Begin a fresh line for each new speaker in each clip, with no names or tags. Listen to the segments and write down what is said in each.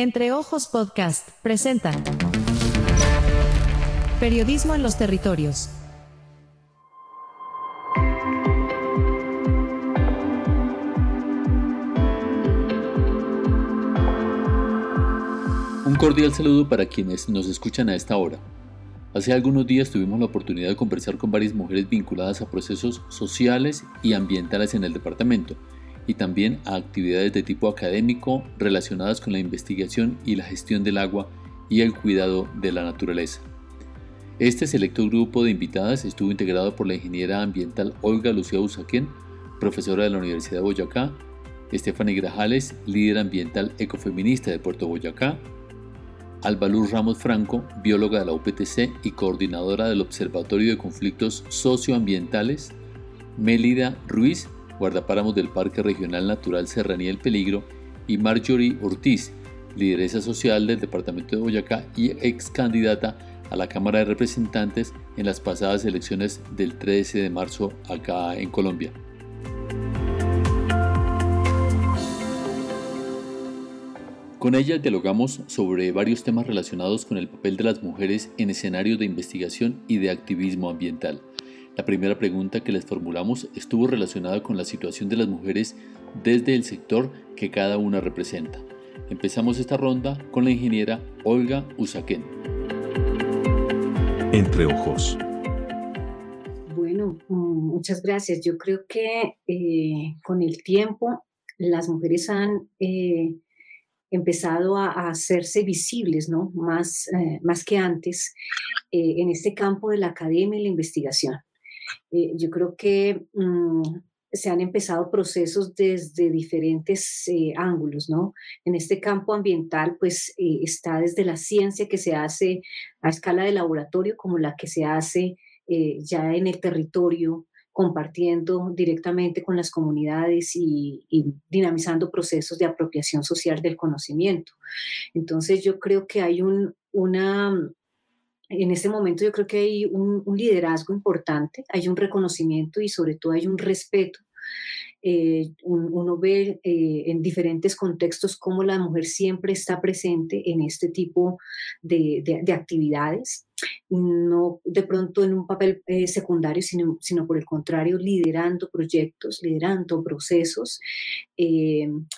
Entre Ojos Podcast presenta Periodismo en los Territorios.
Un cordial saludo para quienes nos escuchan a esta hora. Hace algunos días tuvimos la oportunidad de conversar con varias mujeres vinculadas a procesos sociales y ambientales en el departamento y también a actividades de tipo académico relacionadas con la investigación y la gestión del agua y el cuidado de la naturaleza. Este selecto grupo de invitadas estuvo integrado por la ingeniera ambiental Olga Lucía Usaquén, profesora de la Universidad de Boyacá, Stephanie Grajales, líder ambiental ecofeminista de Puerto Boyacá, Alba Luz Ramos Franco, bióloga de la UPTC y coordinadora del Observatorio de Conflictos Socioambientales, Mélida Ruiz, guardapáramos del Parque Regional Natural Serranía El Peligro, y Marjorie Ortiz, lideresa social del Departamento de Boyacá y ex candidata a la Cámara de Representantes en las pasadas elecciones del 13 de marzo acá en Colombia. Con ella dialogamos sobre varios temas relacionados con el papel de las mujeres en escenarios de investigación y de activismo ambiental. La primera pregunta que les formulamos estuvo relacionada con la situación de las mujeres desde el sector que cada una representa. Empezamos esta ronda con la ingeniera Olga Usaquén.
Entre ojos.
Bueno, muchas gracias. Yo creo que eh, con el tiempo las mujeres han eh, empezado a, hacerse visibles, ¿no? Más, eh, más que antes, en este campo de la academia y la investigación. Eh, yo creo que mm, se han empezado procesos desde diferentes eh, ángulos, ¿no? En este campo ambiental, pues eh, está desde la ciencia que se hace a escala de laboratorio, como la que se hace ya en el territorio, compartiendo directamente con las comunidades y, y, dinamizando procesos de apropiación social del conocimiento. Entonces yo creo que hay un, una, en este momento yo creo que hay un, liderazgo importante, hay un reconocimiento y sobre todo hay un respeto. Eh, uno ve eh, en diferentes contextos cómo la mujer siempre está presente en este tipo de, actividades, no de pronto en un papel eh, secundario, sino, sino, por el contrario, liderando proyectos, liderando procesos,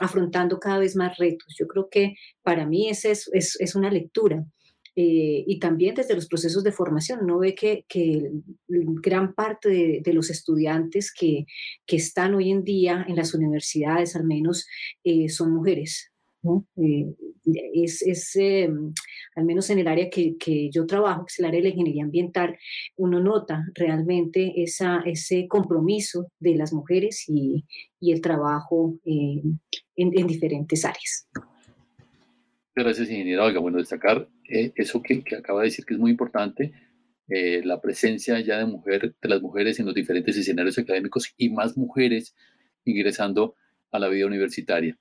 afrontando cada vez más retos. Yo creo que para mí esa es, es, es una lectura. Eh, y también desde los procesos de formación. Uno ve que, que gran parte de, los estudiantes que, que, están hoy en día en las universidades, al menos, eh, son mujeres. Eh, es, es al menos en el área que, que, yo trabajo, que es el área de la ingeniería ambiental, uno nota realmente esa, ese compromiso de las mujeres y, y el trabajo en, en diferentes áreas.
Gracias, ingeniera. Oiga, bueno, destacar eh, eso que, acaba de decir que es muy importante, eh, la presencia ya de, mujer, de las mujeres en los diferentes escenarios académicos y más mujeres ingresando a la vida universitaria.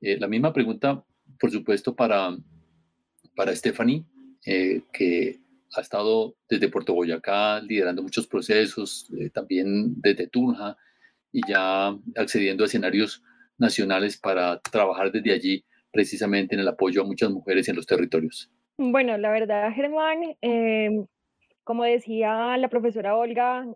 Eh, la misma pregunta, por supuesto, para, para Stephanie, que ha estado desde Puerto Boyacá liderando muchos procesos, también desde Tunja y ya accediendo a escenarios nacionales para trabajar desde allí precisamente en el apoyo a muchas mujeres en los territorios?
Bueno, la verdad, Germán, em, como decía la profesora Olga,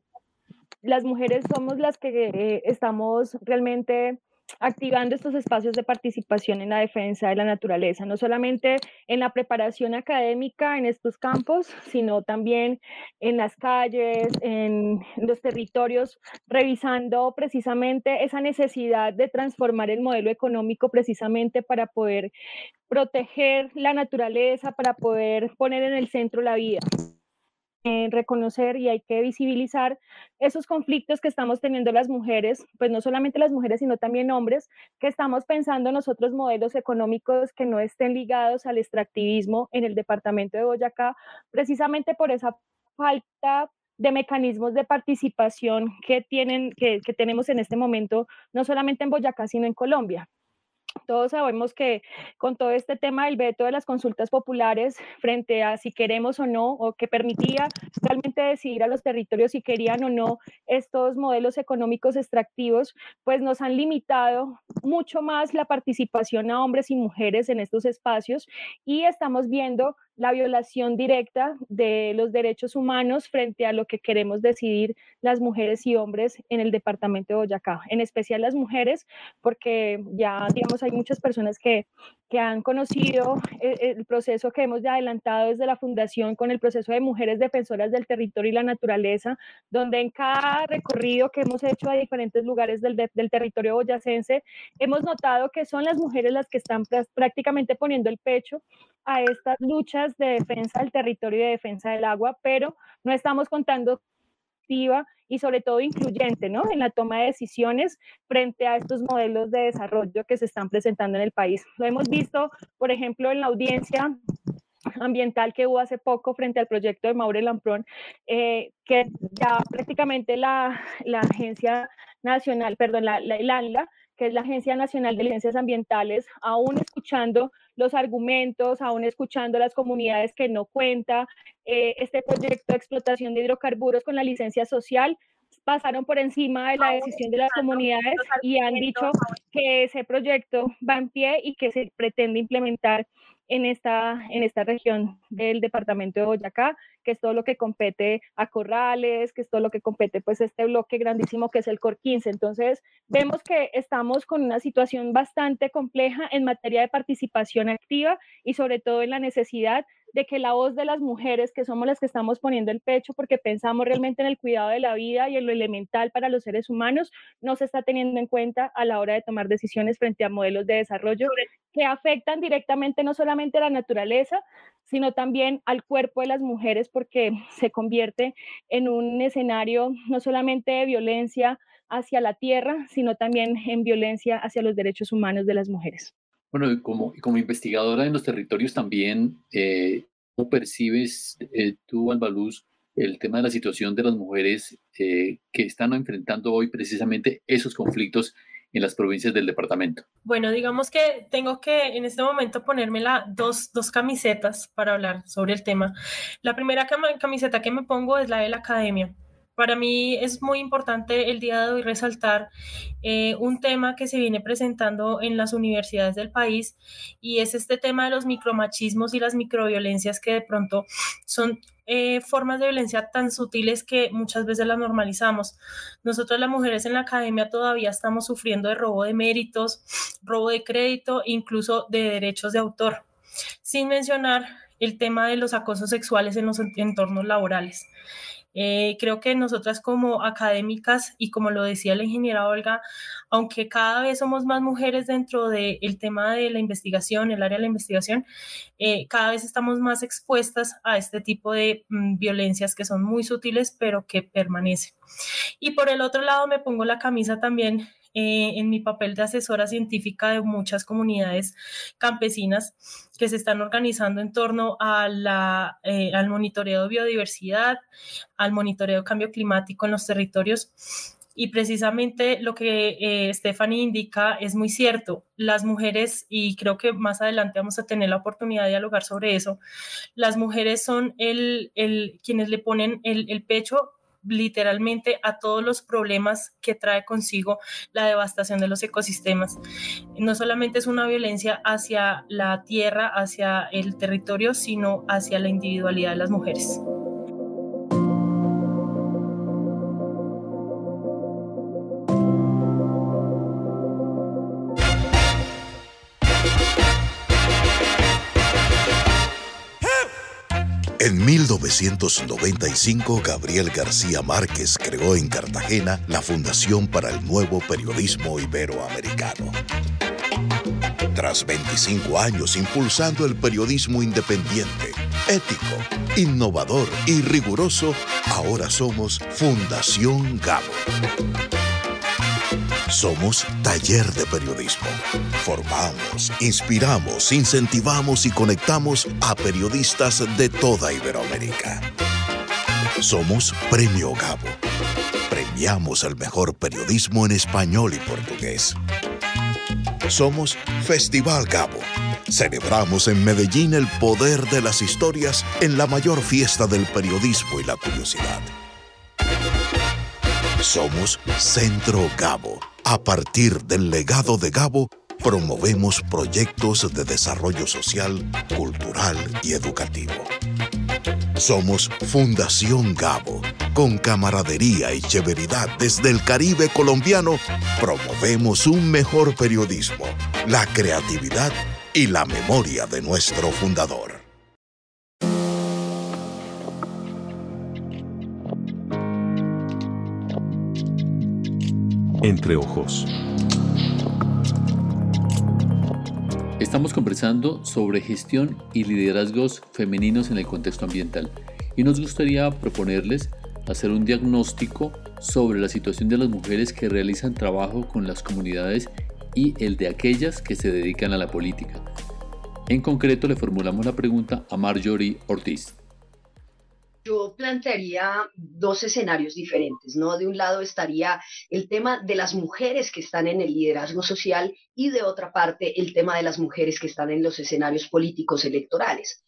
las mujeres somos las que eh, estamos realmente activando estos espacios de participación en la defensa de la naturaleza, no solamente en la preparación académica en estos campos, sino también en las calles, en los territorios, revisando precisamente esa necesidad de transformar el modelo económico precisamente para poder proteger la naturaleza, para poder poner en el centro la vida reconocer y hay que visibilizar esos conflictos que estamos teniendo las mujeres, pues no solamente las mujeres, sino también hombres, que estamos pensando en nosotros modelos económicos que no estén ligados al extractivismo en el departamento de Boyacá, precisamente por esa falta de mecanismos de participación que, tienen, que tenemos en este momento, no solamente en Boyacá, sino en Colombia. Todos sabemos que con todo este tema del veto de las consultas populares frente a si queremos o no, o que permitía realmente decidir a los territorios si querían o no estos modelos económicos extractivos, pues nos han limitado mucho más la participación a hombres y mujeres en estos espacios y estamos viendo la violación directa de los derechos humanos frente a lo que queremos decidir las mujeres y hombres en el departamento de Boyacá, en especial las mujeres, porque ya, digamos, hay muchas personas que, que han conocido el, el, proceso que hemos adelantado desde la fundación con el proceso de mujeres defensoras del territorio y la naturaleza, donde en cada recorrido que hemos hecho a diferentes lugares del, del territorio boyacense, hemos notado que son las mujeres las que están prácticamente poniendo el pecho a estas luchas de defensa del territorio y de defensa del agua, pero no estamos contando activa y sobre todo incluyente ¿no? en la toma de decisiones frente a estos modelos de desarrollo que se están presentando en el país. Lo hemos visto, por ejemplo, en la audiencia ambiental que hubo hace poco frente al proyecto de Maure Lamprón, eh, que ya prácticamente la, la, agencia nacional, perdón, la, la, la que es la Agencia Nacional de Licencias Ambientales, aún escuchando los argumentos, aún escuchando las comunidades que no cuenta eh, este proyecto de explotación de hidrocarburos con la licencia social, pasaron por encima de la decisión de las comunidades y han dicho que ese proyecto va en pie y que se pretende implementar en esta, en esta región del departamento de Boyacá, que es todo lo que compete a Corrales, que es todo lo que compete pues este bloque grandísimo que es el COR 15. Entonces, vemos que estamos con una situación bastante compleja en materia de participación activa y sobre todo en la necesidad de que la voz de las mujeres, que somos las que estamos poniendo el pecho porque pensamos realmente en el cuidado de la vida y en lo elemental para los seres humanos, no se está teniendo en cuenta a la hora de tomar decisiones frente a modelos de desarrollo que afectan directamente no solamente a la naturaleza, sino también al cuerpo de las mujeres porque se convierte en un escenario no solamente de violencia hacia la tierra, sino también en violencia hacia los derechos humanos de las mujeres.
Bueno, como, investigadora en los territorios también, eh, ¿cómo percibes eh, tú, Albaluz, el tema de la situación de las mujeres eh, que están enfrentando hoy precisamente esos conflictos en las provincias del departamento?
Bueno, digamos que tengo que en este momento ponerme dos, dos camisetas para hablar sobre el tema. La primera camiseta que me pongo es la de la academia para mí es muy importante el día de hoy resaltar eh, un tema que se viene presentando en las universidades del país y es este tema de los micromachismos y las microviolencias que de pronto son eh, formas de violencia tan sutiles que muchas veces las normalizamos. Nosotros las mujeres en la academia todavía estamos sufriendo de robo de méritos, robo de crédito, incluso de derechos de autor, sin mencionar el tema de los acosos sexuales en los entornos laborales. Eh, creo que nosotras como académicas y como lo decía la ingeniera Olga, aunque cada vez somos más mujeres dentro del tema de la investigación, el área de la investigación, eh, cada vez estamos más expuestas a este tipo de mm, violencias que son muy sutiles pero que permanecen. Y por el otro lado me pongo la camisa también eh, en mi papel de asesora científica de muchas comunidades campesinas que se están organizando en torno a eh, al monitoreo de biodiversidad, al monitoreo de cambio climático en los territorios. Y precisamente lo que eh, Stephanie indica es muy cierto. Las mujeres, y creo que más adelante vamos a tener la oportunidad de dialogar sobre eso, las mujeres son el, el quienes le ponen el, el pecho literalmente a todos los problemas que trae consigo la devastación de los ecosistemas. No solamente es una violencia hacia la tierra, hacia el territorio, sino hacia la individualidad de las mujeres.
En 1995, Gabriel García Márquez creó en Cartagena la Fundación para el Nuevo Periodismo Iberoamericano. Tras 25 años impulsando el periodismo independiente, ético, innovador y riguroso, ahora somos Fundación Gabo. Somos Taller de Periodismo. Formamos, inspiramos, incentivamos y conectamos a periodistas de toda Iberoamérica. Somos Premio Gabo. Premiamos el mejor periodismo en español y portugués. Somos Festival Gabo. Celebramos en Medellín el poder de las historias en la mayor fiesta del periodismo y la curiosidad. Somos Centro Gabo. A partir del legado de Gabo, promovemos proyectos de desarrollo social, cultural y educativo. Somos Fundación Gabo. Con camaradería y chéveridad desde el Caribe colombiano, promovemos un mejor periodismo, la creatividad y la memoria de nuestro fundador.
Entre ojos. Estamos conversando sobre gestión y liderazgos femeninos en el contexto ambiental y nos gustaría proponerles hacer un diagnóstico sobre la situación de las mujeres que realizan trabajo con las comunidades y el de aquellas que se dedican a la política. En concreto le formulamos la pregunta a Marjorie Ortiz
yo plantearía dos escenarios diferentes, ¿no? De un lado estaría el tema de las mujeres que están en el liderazgo social y de otra parte el tema de las mujeres que están en los escenarios políticos electorales.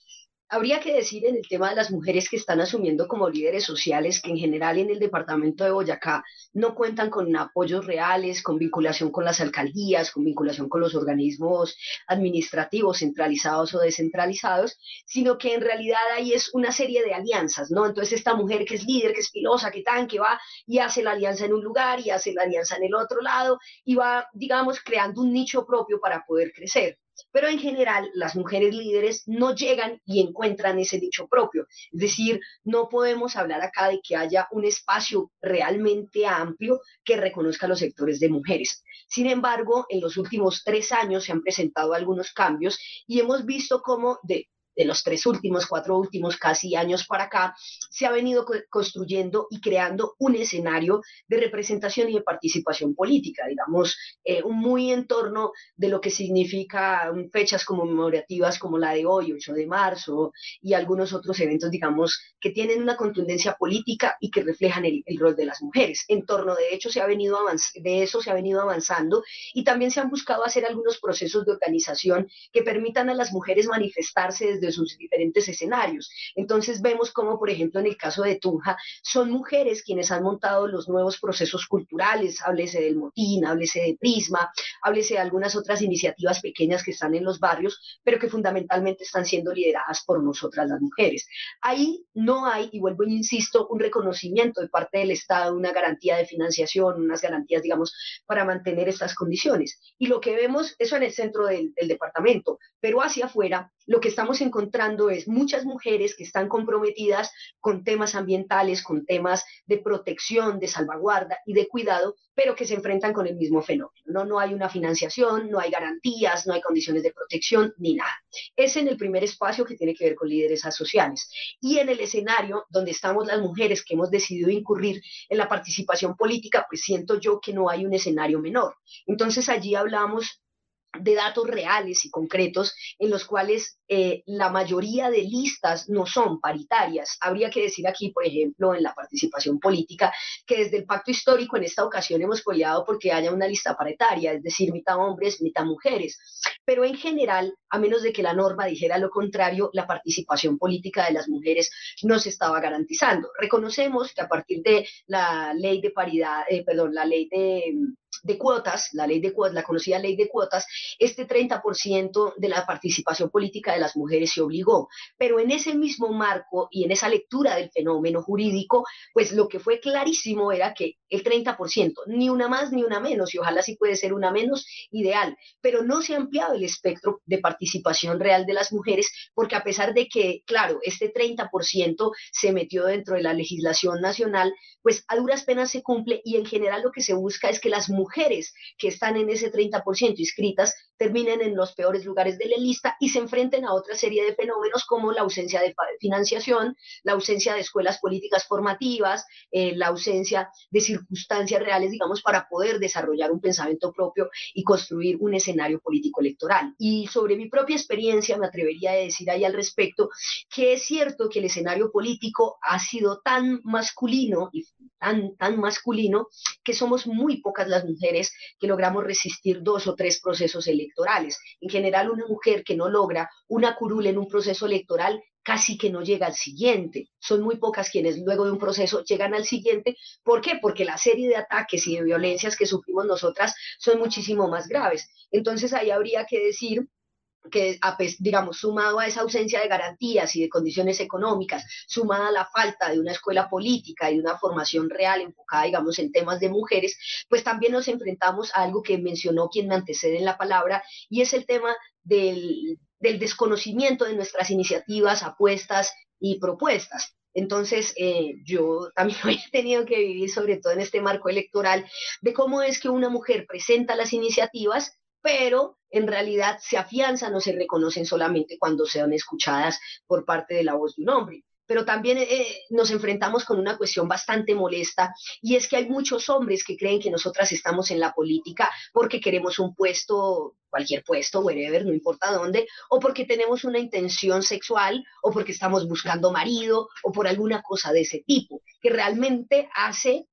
Habría que decir en el tema de las mujeres que están asumiendo como líderes sociales que en general en el departamento de Boyacá no cuentan con apoyos reales, con vinculación con las alcaldías, con vinculación con los organismos administrativos centralizados o descentralizados, sino que en realidad ahí es una serie de alianzas, ¿no? Entonces esta mujer que es líder, que es filosa, que tan, que va y hace la alianza en un lugar y hace la alianza en el otro lado y va, digamos, creando un nicho propio para poder crecer. Pero en general, las mujeres líderes no llegan y encuentran ese dicho propio. Es decir, no podemos hablar acá de que haya un espacio realmente amplio que reconozca los sectores de mujeres. Sin embargo, en los últimos tres años se han presentado algunos cambios y hemos visto cómo de de los tres últimos, cuatro últimos casi años para acá, se ha venido construyendo y creando un escenario de representación y de participación política, digamos, eh, muy en torno de lo que significa fechas conmemorativas como la de hoy, 8 de marzo, y algunos otros eventos, digamos, que tienen una contundencia política y que reflejan el, rol de las mujeres. En torno de, hecho, se ha venido de eso se ha venido avanzando y también se han buscado hacer algunos procesos de organización que permitan a las mujeres manifestarse desde sus diferentes escenarios. Entonces vemos como, por ejemplo, en el caso de Tunja, son mujeres quienes han montado los nuevos procesos culturales, háblese del motín, háblese de Prisma, háblese de algunas otras iniciativas pequeñas que están en los barrios, pero que fundamentalmente están siendo lideradas por nosotras las mujeres. Ahí no hay, y vuelvo e insisto, un reconocimiento de parte del Estado, una garantía de financiación, unas garantías, digamos, para mantener estas condiciones. Y lo que vemos, eso en el centro del, del departamento, pero hacia afuera, lo que estamos encontrando es muchas mujeres que están comprometidas con temas ambientales, con temas de protección, de salvaguarda y de cuidado, pero que se enfrentan con el mismo fenómeno. No, no hay una financiación, no hay garantías, no hay condiciones de protección ni nada. Es en el primer espacio que tiene que ver con líderes sociales. Y en el escenario donde estamos las mujeres que hemos decidido incurrir en la participación política, pues siento yo que no hay un escenario menor. Entonces allí hablamos de datos reales y concretos en los cuales eh, la mayoría de listas no son paritarias. Habría que decir aquí, por ejemplo, en la participación política, que desde el pacto histórico en esta ocasión hemos peleado porque haya una lista paritaria, es decir, mitad hombres, mitad mujeres. Pero en general, a menos de que la norma dijera lo contrario, la participación política de las mujeres no se estaba garantizando. Reconocemos que a partir de la ley de paridad, eh, perdón, la ley de de cuotas, la ley de cuotas, la conocida ley de cuotas, este 30% de la participación política de las mujeres se obligó. Pero en ese mismo marco y en esa lectura del fenómeno jurídico, pues lo que fue clarísimo era que el 30%, ni una más ni una menos, y ojalá sí puede ser una menos, ideal, pero no se ha ampliado el espectro de participación real de las mujeres, porque a pesar de que, claro, este 30% se metió dentro de la legislación nacional, pues a duras penas se cumple y en general lo que se busca es que las mujeres que están en ese 30% inscritas terminen en los peores lugares de la lista y se enfrenten a otra serie de fenómenos como la ausencia de financiación, la ausencia de escuelas políticas formativas, eh, la ausencia de circunstancias reales, digamos, para poder desarrollar un pensamiento propio y construir un escenario político electoral. Y sobre mi propia experiencia me atrevería a decir ahí al respecto que es cierto que el escenario político ha sido tan masculino y tan, tan masculino que somos muy pocas las mujeres que logramos resistir dos o tres procesos electorales. En general, una mujer que no logra una curul en un proceso electoral casi que no llega al siguiente. Son muy pocas quienes luego de un proceso llegan al siguiente. ¿Por qué? Porque la serie de ataques y de violencias que sufrimos nosotras son muchísimo más graves. Entonces ahí habría que decir que, digamos, sumado a esa ausencia de garantías y de condiciones económicas, sumada a la falta de una escuela política y una formación real enfocada, digamos, en temas de mujeres, pues también nos enfrentamos a algo que mencionó quien me antecede en la palabra, y es el tema del, desconocimiento de nuestras iniciativas, apuestas y propuestas. Entonces, eh, yo también he tenido que vivir, sobre todo en este marco electoral, de cómo es que una mujer presenta las iniciativas pero en realidad se afianzan o se reconocen solamente cuando sean escuchadas por parte de la voz de un hombre. Pero también eh, nos enfrentamos con una cuestión bastante molesta y es que hay muchos hombres que creen que nosotras estamos en la política porque queremos un puesto, cualquier puesto, wherever, no importa dónde, o porque tenemos una intención sexual o porque estamos buscando marido o por alguna cosa de ese tipo, que realmente hace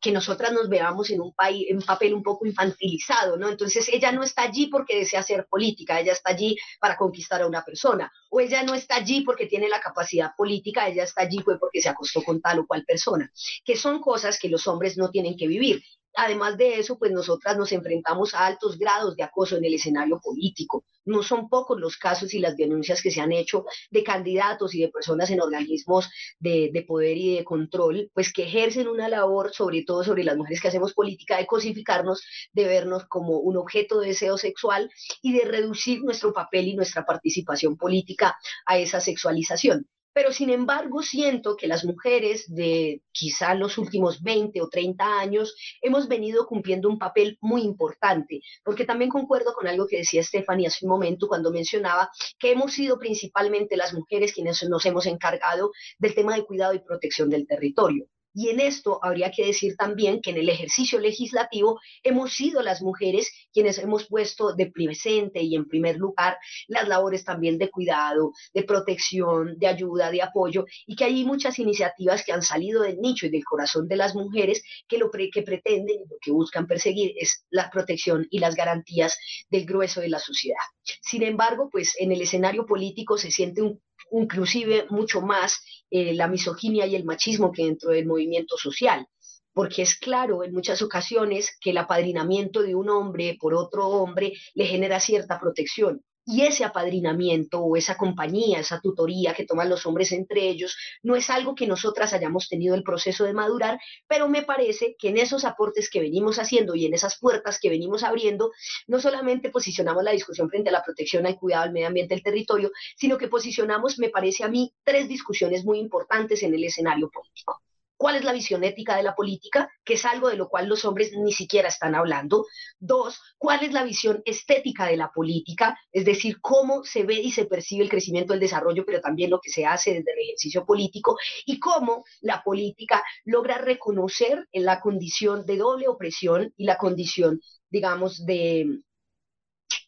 que nosotras nos veamos en un, país, en papel un poco infantilizado, ¿no? Entonces ella no está allí porque desea hacer política, ella está allí para conquistar a una persona, o ella no está allí porque tiene la capacidad política, ella está allí porque se acostó con tal o cual persona, que son cosas que los hombres no tienen que vivir. Además de eso, pues nosotras nos enfrentamos a altos grados de acoso en el escenario político. No son pocos los casos y las denuncias que se han hecho de candidatos y de personas en organismos de, de poder y de control, pues que ejercen una labor, sobre todo sobre las mujeres que hacemos política, de cosificarnos, de vernos como un objeto de deseo sexual y de reducir nuestro papel y nuestra participación política a esa sexualización pero sin embargo siento que las mujeres de quizá los últimos 20 o 30 años hemos venido cumpliendo un papel muy importante, porque también concuerdo con algo que decía Stephanie hace un momento cuando mencionaba que hemos sido principalmente las mujeres quienes nos hemos encargado del tema de cuidado y protección del territorio. Y en esto habría que decir también que en el ejercicio legislativo hemos sido las mujeres quienes hemos puesto de presente y en primer lugar las labores también de cuidado, de protección, de ayuda, de apoyo, y que hay muchas iniciativas que han salido del nicho y del corazón de las mujeres que lo que pretenden y lo que buscan perseguir es la protección y las garantías del grueso de la sociedad. Sin embargo, pues en el escenario político se siente un inclusive mucho más eh, la misoginia y el machismo que dentro del movimiento social, porque es claro en muchas ocasiones que el apadrinamiento de un hombre por otro hombre le genera cierta protección, y ese apadrinamiento o esa compañía, esa tutoría que toman los hombres entre ellos, no es algo que nosotras hayamos tenido el proceso de madurar, pero me parece que en esos aportes que venimos haciendo y en esas puertas que venimos abriendo, no solamente posicionamos la discusión frente a la protección, al cuidado del medio ambiente, del territorio, sino que posicionamos, me parece a mí, tres discusiones muy importantes en el escenario político cuál es la visión ética de la política, que es algo de lo cual los hombres ni siquiera están hablando. Dos, cuál es la visión estética de la política, es decir, cómo se ve y se percibe el crecimiento del desarrollo, pero también lo que se hace desde el ejercicio político, y cómo la política logra reconocer la condición de doble opresión y la condición, digamos, de,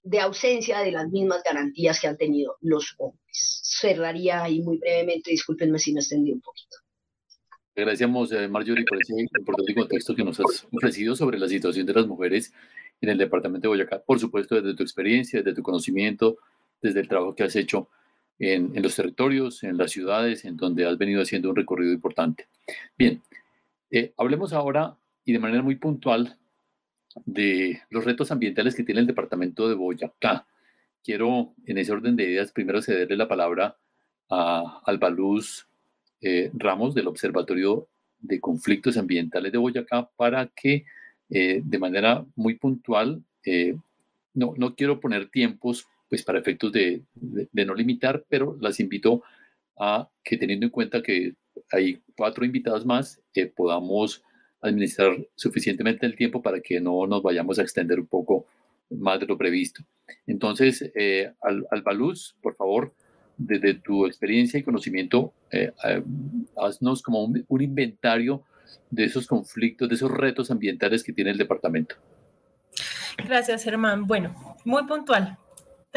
de ausencia de las mismas garantías que han tenido los hombres. Cerraría ahí muy brevemente, discúlpenme si me extendí un poquito.
Agradecemos, eh, Marjorie, por ese importante contexto que nos has ofrecido sobre la situación de las mujeres en el departamento de Boyacá. Por supuesto, desde tu experiencia, desde tu conocimiento, desde el trabajo que has hecho en, en los territorios, en las ciudades, en donde has venido haciendo un recorrido importante. Bien, eh, hablemos ahora y de manera muy puntual de los retos ambientales que tiene el departamento de Boyacá. Quiero, en ese orden de ideas, primero cederle la palabra a Albaluz eh, Ramos del Observatorio de Conflictos Ambientales de Boyacá para que eh, de manera muy puntual, eh, no, no quiero poner tiempos pues para efectos de, de, no limitar, pero las invito a que teniendo en cuenta que hay cuatro invitados más, podamos administrar suficientemente el tiempo para que no nos vayamos a extender un poco más de lo previsto. Entonces, al, Albaluz, por favor, desde tu experiencia y conocimiento, eh, eh, haznos como un, inventario de esos conflictos, de esos retos ambientales que tiene el departamento.
Gracias, Germán. Bueno, muy puntual.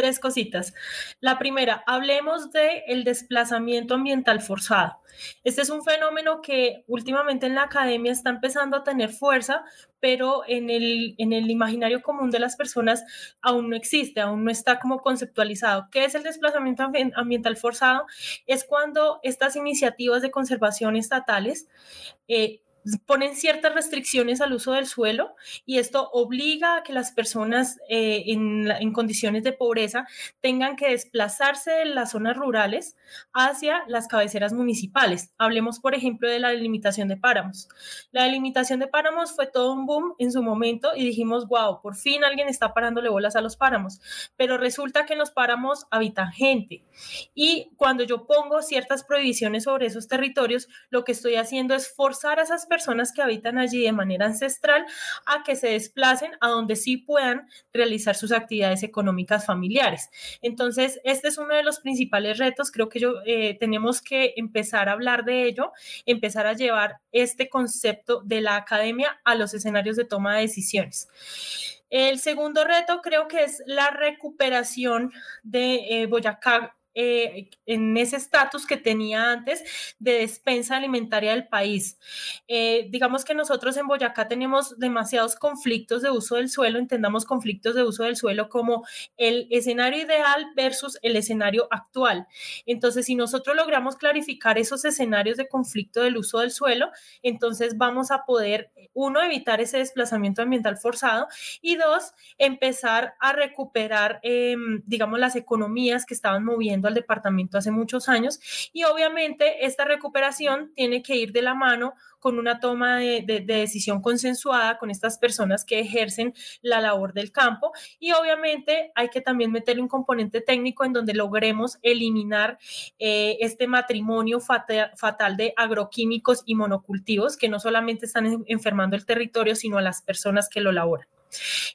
Tres cositas. La primera, hablemos de el desplazamiento ambiental forzado. Este es un fenómeno que últimamente en la academia está empezando a tener fuerza, pero en el, en el imaginario común de las personas aún no existe, aún no está como conceptualizado. ¿Qué es el desplazamiento ambiental forzado? Es cuando estas iniciativas de conservación estatales eh, ponen ciertas restricciones al uso del suelo y esto obliga a que las personas eh, en, condiciones de pobreza tengan que desplazarse de las zonas rurales hacia las cabeceras municipales. Hablemos, por ejemplo, de la delimitación de páramos. La delimitación de páramos fue todo un boom en su momento y dijimos, wow, por fin alguien está parándole bolas a los páramos, pero resulta que en los páramos habita gente y cuando yo pongo ciertas prohibiciones sobre esos territorios, lo que estoy haciendo es forzar a esas personas que habitan allí de manera ancestral a que se desplacen a donde sí puedan realizar sus actividades económicas familiares. Entonces, este es uno de los principales retos. Creo que yo, eh, tenemos que empezar a hablar de ello, empezar a llevar este concepto de la academia a los escenarios de toma de decisiones. El segundo reto creo que es la recuperación de eh, Boyacá eh, en ese estatus que tenía antes de despensa alimentaria del país. Eh, digamos que nosotros en Boyacá tenemos demasiados conflictos de uso del suelo, entendamos conflictos de uso del suelo como el escenario ideal versus el escenario actual. Entonces, si nosotros logramos clarificar esos escenarios de conflicto del uso del suelo, entonces vamos a poder, uno, evitar ese desplazamiento ambiental forzado y dos, empezar a recuperar, em, digamos, las economías que estaban moviendo al departamento hace muchos años y obviamente esta recuperación tiene que ir de la mano con una toma de, decisión consensuada con estas personas que ejercen la labor del campo y obviamente hay que también meterle un componente técnico en donde logremos eliminar eh, este matrimonio fatal, fatal de agroquímicos y monocultivos que no solamente están enfermando el territorio, sino a las personas que lo laboran.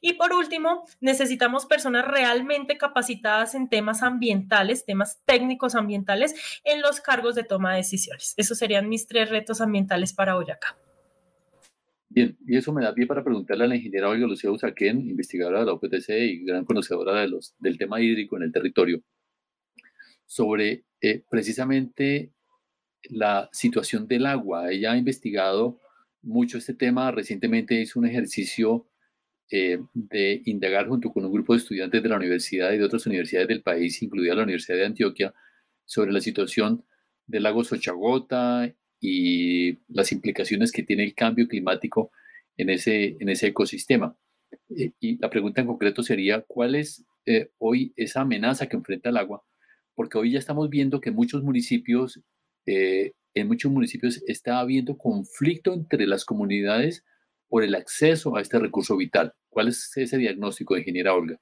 Y por último, necesitamos personas realmente capacitadas en temas ambientales, temas técnicos ambientales en los cargos de toma de decisiones. Esos serían mis tres retos ambientales para Boyacá.
Bien, y eso me da pie para preguntarle a la ingeniera Olga Lucía Usaquén, investigadora de la OPTC y gran conocedora de los, del tema hídrico en el territorio, sobre eh, precisamente la situación del agua. Ella ha investigado mucho este tema, recientemente hizo un ejercicio eh, de indagar junto con un grupo de estudiantes de la universidad y de otras universidades del país, incluida la Universidad de Antioquia, sobre la situación del lago Sochagota y las implicaciones que tiene el cambio climático en ese, en ese ecosistema. Eh, y la pregunta en concreto sería, ¿cuál es eh, hoy esa amenaza que enfrenta el agua? Porque hoy ya estamos viendo que muchos municipios, en muchos municipios está habiendo conflicto entre las comunidades por el acceso a este recurso vital. ¿Cuál es ese diagnóstico, ingeniera Olga?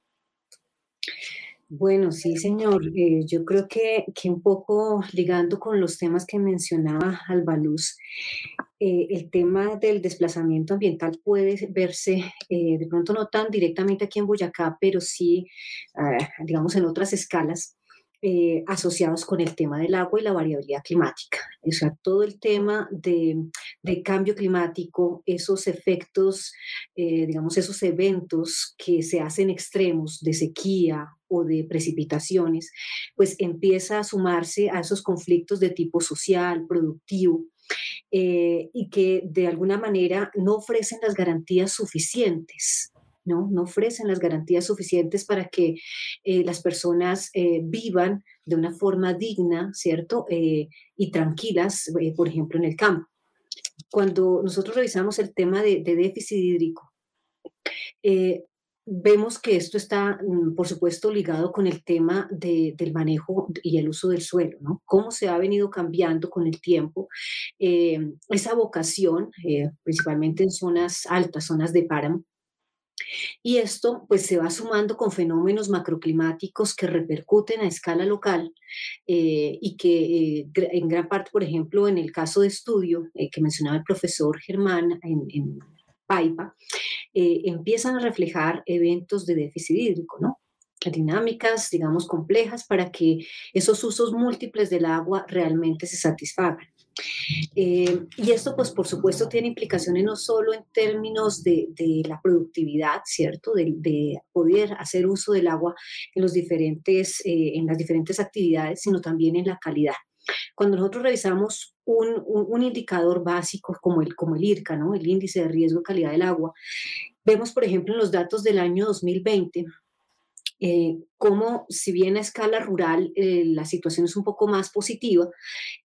Bueno, sí, señor. Eh, yo creo que, que, un poco ligando con los temas que mencionaba Albaluz, eh, el tema del desplazamiento ambiental puede verse, eh, de pronto no tan directamente aquí en Boyacá, pero sí, ah, digamos, en otras escalas, eh, asociados con el tema del agua y la variabilidad climática. O sea, todo el tema de, cambio climático, esos efectos, eh, digamos, esos eventos que se hacen extremos de sequía o de precipitaciones, pues empieza a sumarse a esos conflictos de tipo social, productivo, eh, y que de alguna manera no ofrecen las garantías suficientes ¿no? ofrecen las garantías suficientes para que eh, las personas eh, vivan de una forma digna, ¿cierto? Eh, y tranquilas, por ejemplo, en el campo. Cuando nosotros revisamos el tema de, déficit hídrico, vemos que esto está, mm, por supuesto, ligado con el tema del manejo y el uso del suelo, ¿no? Cómo se ha venido cambiando con el tiempo esa vocación, principalmente en zonas altas, zonas de páramo, y esto pues se va sumando con fenómenos macroclimáticos que repercuten a escala local eh, y que eh, en gran parte, por ejemplo, en el caso de estudio eh, que mencionaba el profesor Germán en, Paipa, empiezan a reflejar eventos de déficit hídrico, ¿no? dinámicas, digamos, complejas para que esos usos múltiples del agua realmente se satisfagan. Eh, y esto, pues, por supuesto, tiene implicaciones no solo en términos de, la productividad, ¿cierto? De, poder hacer uso del agua en, los diferentes, eh, en las diferentes actividades, sino también en la calidad. Cuando nosotros revisamos un, indicador básico como el, como el IRCA, ¿no? El índice de riesgo de calidad del agua, vemos, por ejemplo, en los datos del año 2020, eh, como si bien a escala rural eh, la situación es un poco más positiva,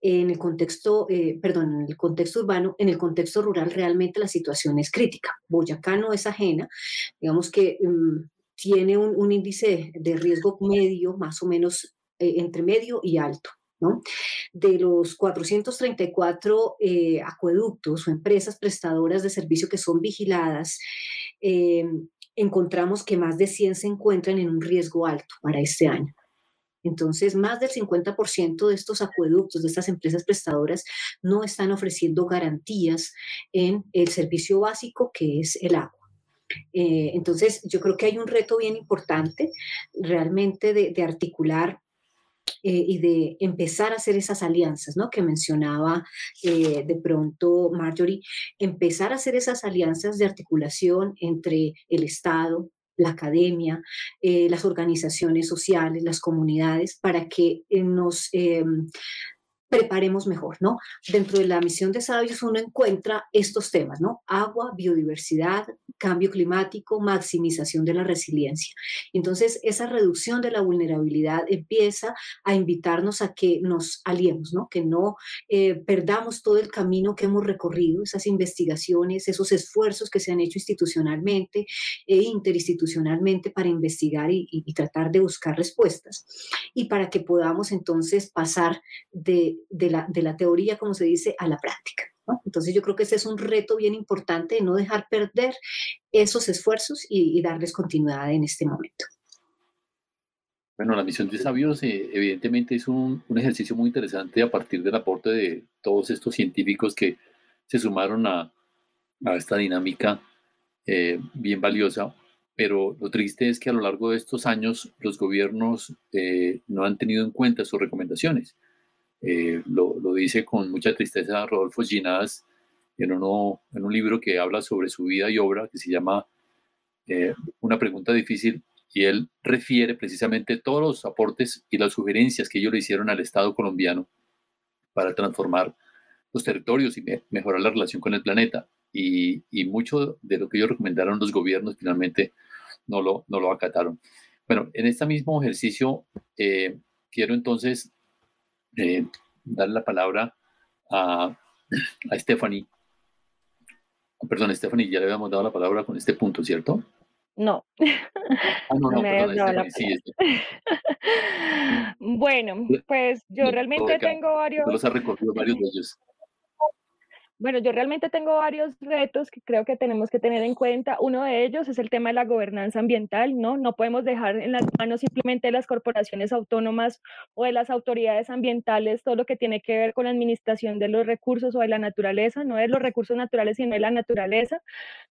en el contexto, eh, perdón, en el contexto urbano, en el contexto rural realmente la situación es crítica. Boyacá no es ajena, digamos que mm, tiene un, índice de riesgo medio, más o menos entre medio y alto. ¿no? De los 434 acueductos o empresas prestadoras de servicio que son vigiladas, encontramos que más de 100 se encuentran en un riesgo alto para este año. Entonces, más del 50% de estos acueductos, de estas empresas prestadoras, no están ofreciendo garantías en el servicio básico que es el agua. Eh, entonces, yo creo que hay un reto bien importante realmente de, de articular eh, y de empezar a hacer esas alianzas, ¿no? Que mencionaba eh, de pronto Marjorie, empezar a hacer esas alianzas de articulación entre el Estado, la academia, eh, las organizaciones sociales, las comunidades, para que nos em, preparemos mejor, ¿no? Dentro de la misión de Sabios uno encuentra estos temas, ¿no? Agua, biodiversidad, cambio climático, maximización de la resiliencia. Entonces, esa reducción de la vulnerabilidad empieza a invitarnos a que nos aliemos, ¿no? Que no eh, perdamos todo el camino que hemos recorrido, esas investigaciones, esos esfuerzos que se han hecho institucionalmente e interinstitucionalmente para investigar y, y tratar de buscar respuestas. Y para que podamos entonces pasar de de, la, de la teoría, como se dice, a la práctica. Entonces yo creo que ese es un reto bien importante de no dejar perder esos esfuerzos y, darles continuidad en este momento.
Bueno, la misión de Sabios eh, evidentemente es un, un, ejercicio muy interesante a partir del aporte de todos estos científicos que se sumaron a, a esta dinámica eh, bien valiosa, pero lo triste es que a lo largo de estos años los gobiernos eh, no han tenido en cuenta sus recomendaciones. Eh, lo, dice con mucha tristeza Rodolfo Ginás en, uno, en un libro que habla sobre su vida y obra que se llama eh, Una pregunta difícil y él refiere precisamente todos los aportes y las sugerencias que ellos le hicieron al Estado colombiano para transformar los territorios y mejorar la relación con el planeta. Y, y, mucho de lo que ellos recomendaron los gobiernos finalmente no lo, no lo acataron. Bueno, en este mismo ejercicio eh, quiero entonces eh, dar la palabra a, a Stephanie. Perdón, Stephanie, ya le habíamos dado la palabra con este punto, ¿cierto?
No.
Ah, no, no,
bueno, pues yo realmente tengo varios.
Los ha recorrido varios de ellos.
Bueno, yo realmente tengo varios retos que creo que tenemos que tener en cuenta. Uno de ellos es el tema de la gobernanza ambiental, ¿no? No podemos dejar en las manos simplemente de las corporaciones autónomas o de las autoridades ambientales todo lo que tiene que ver con la administración de los recursos o de la naturaleza, no de los recursos naturales, sino de la naturaleza,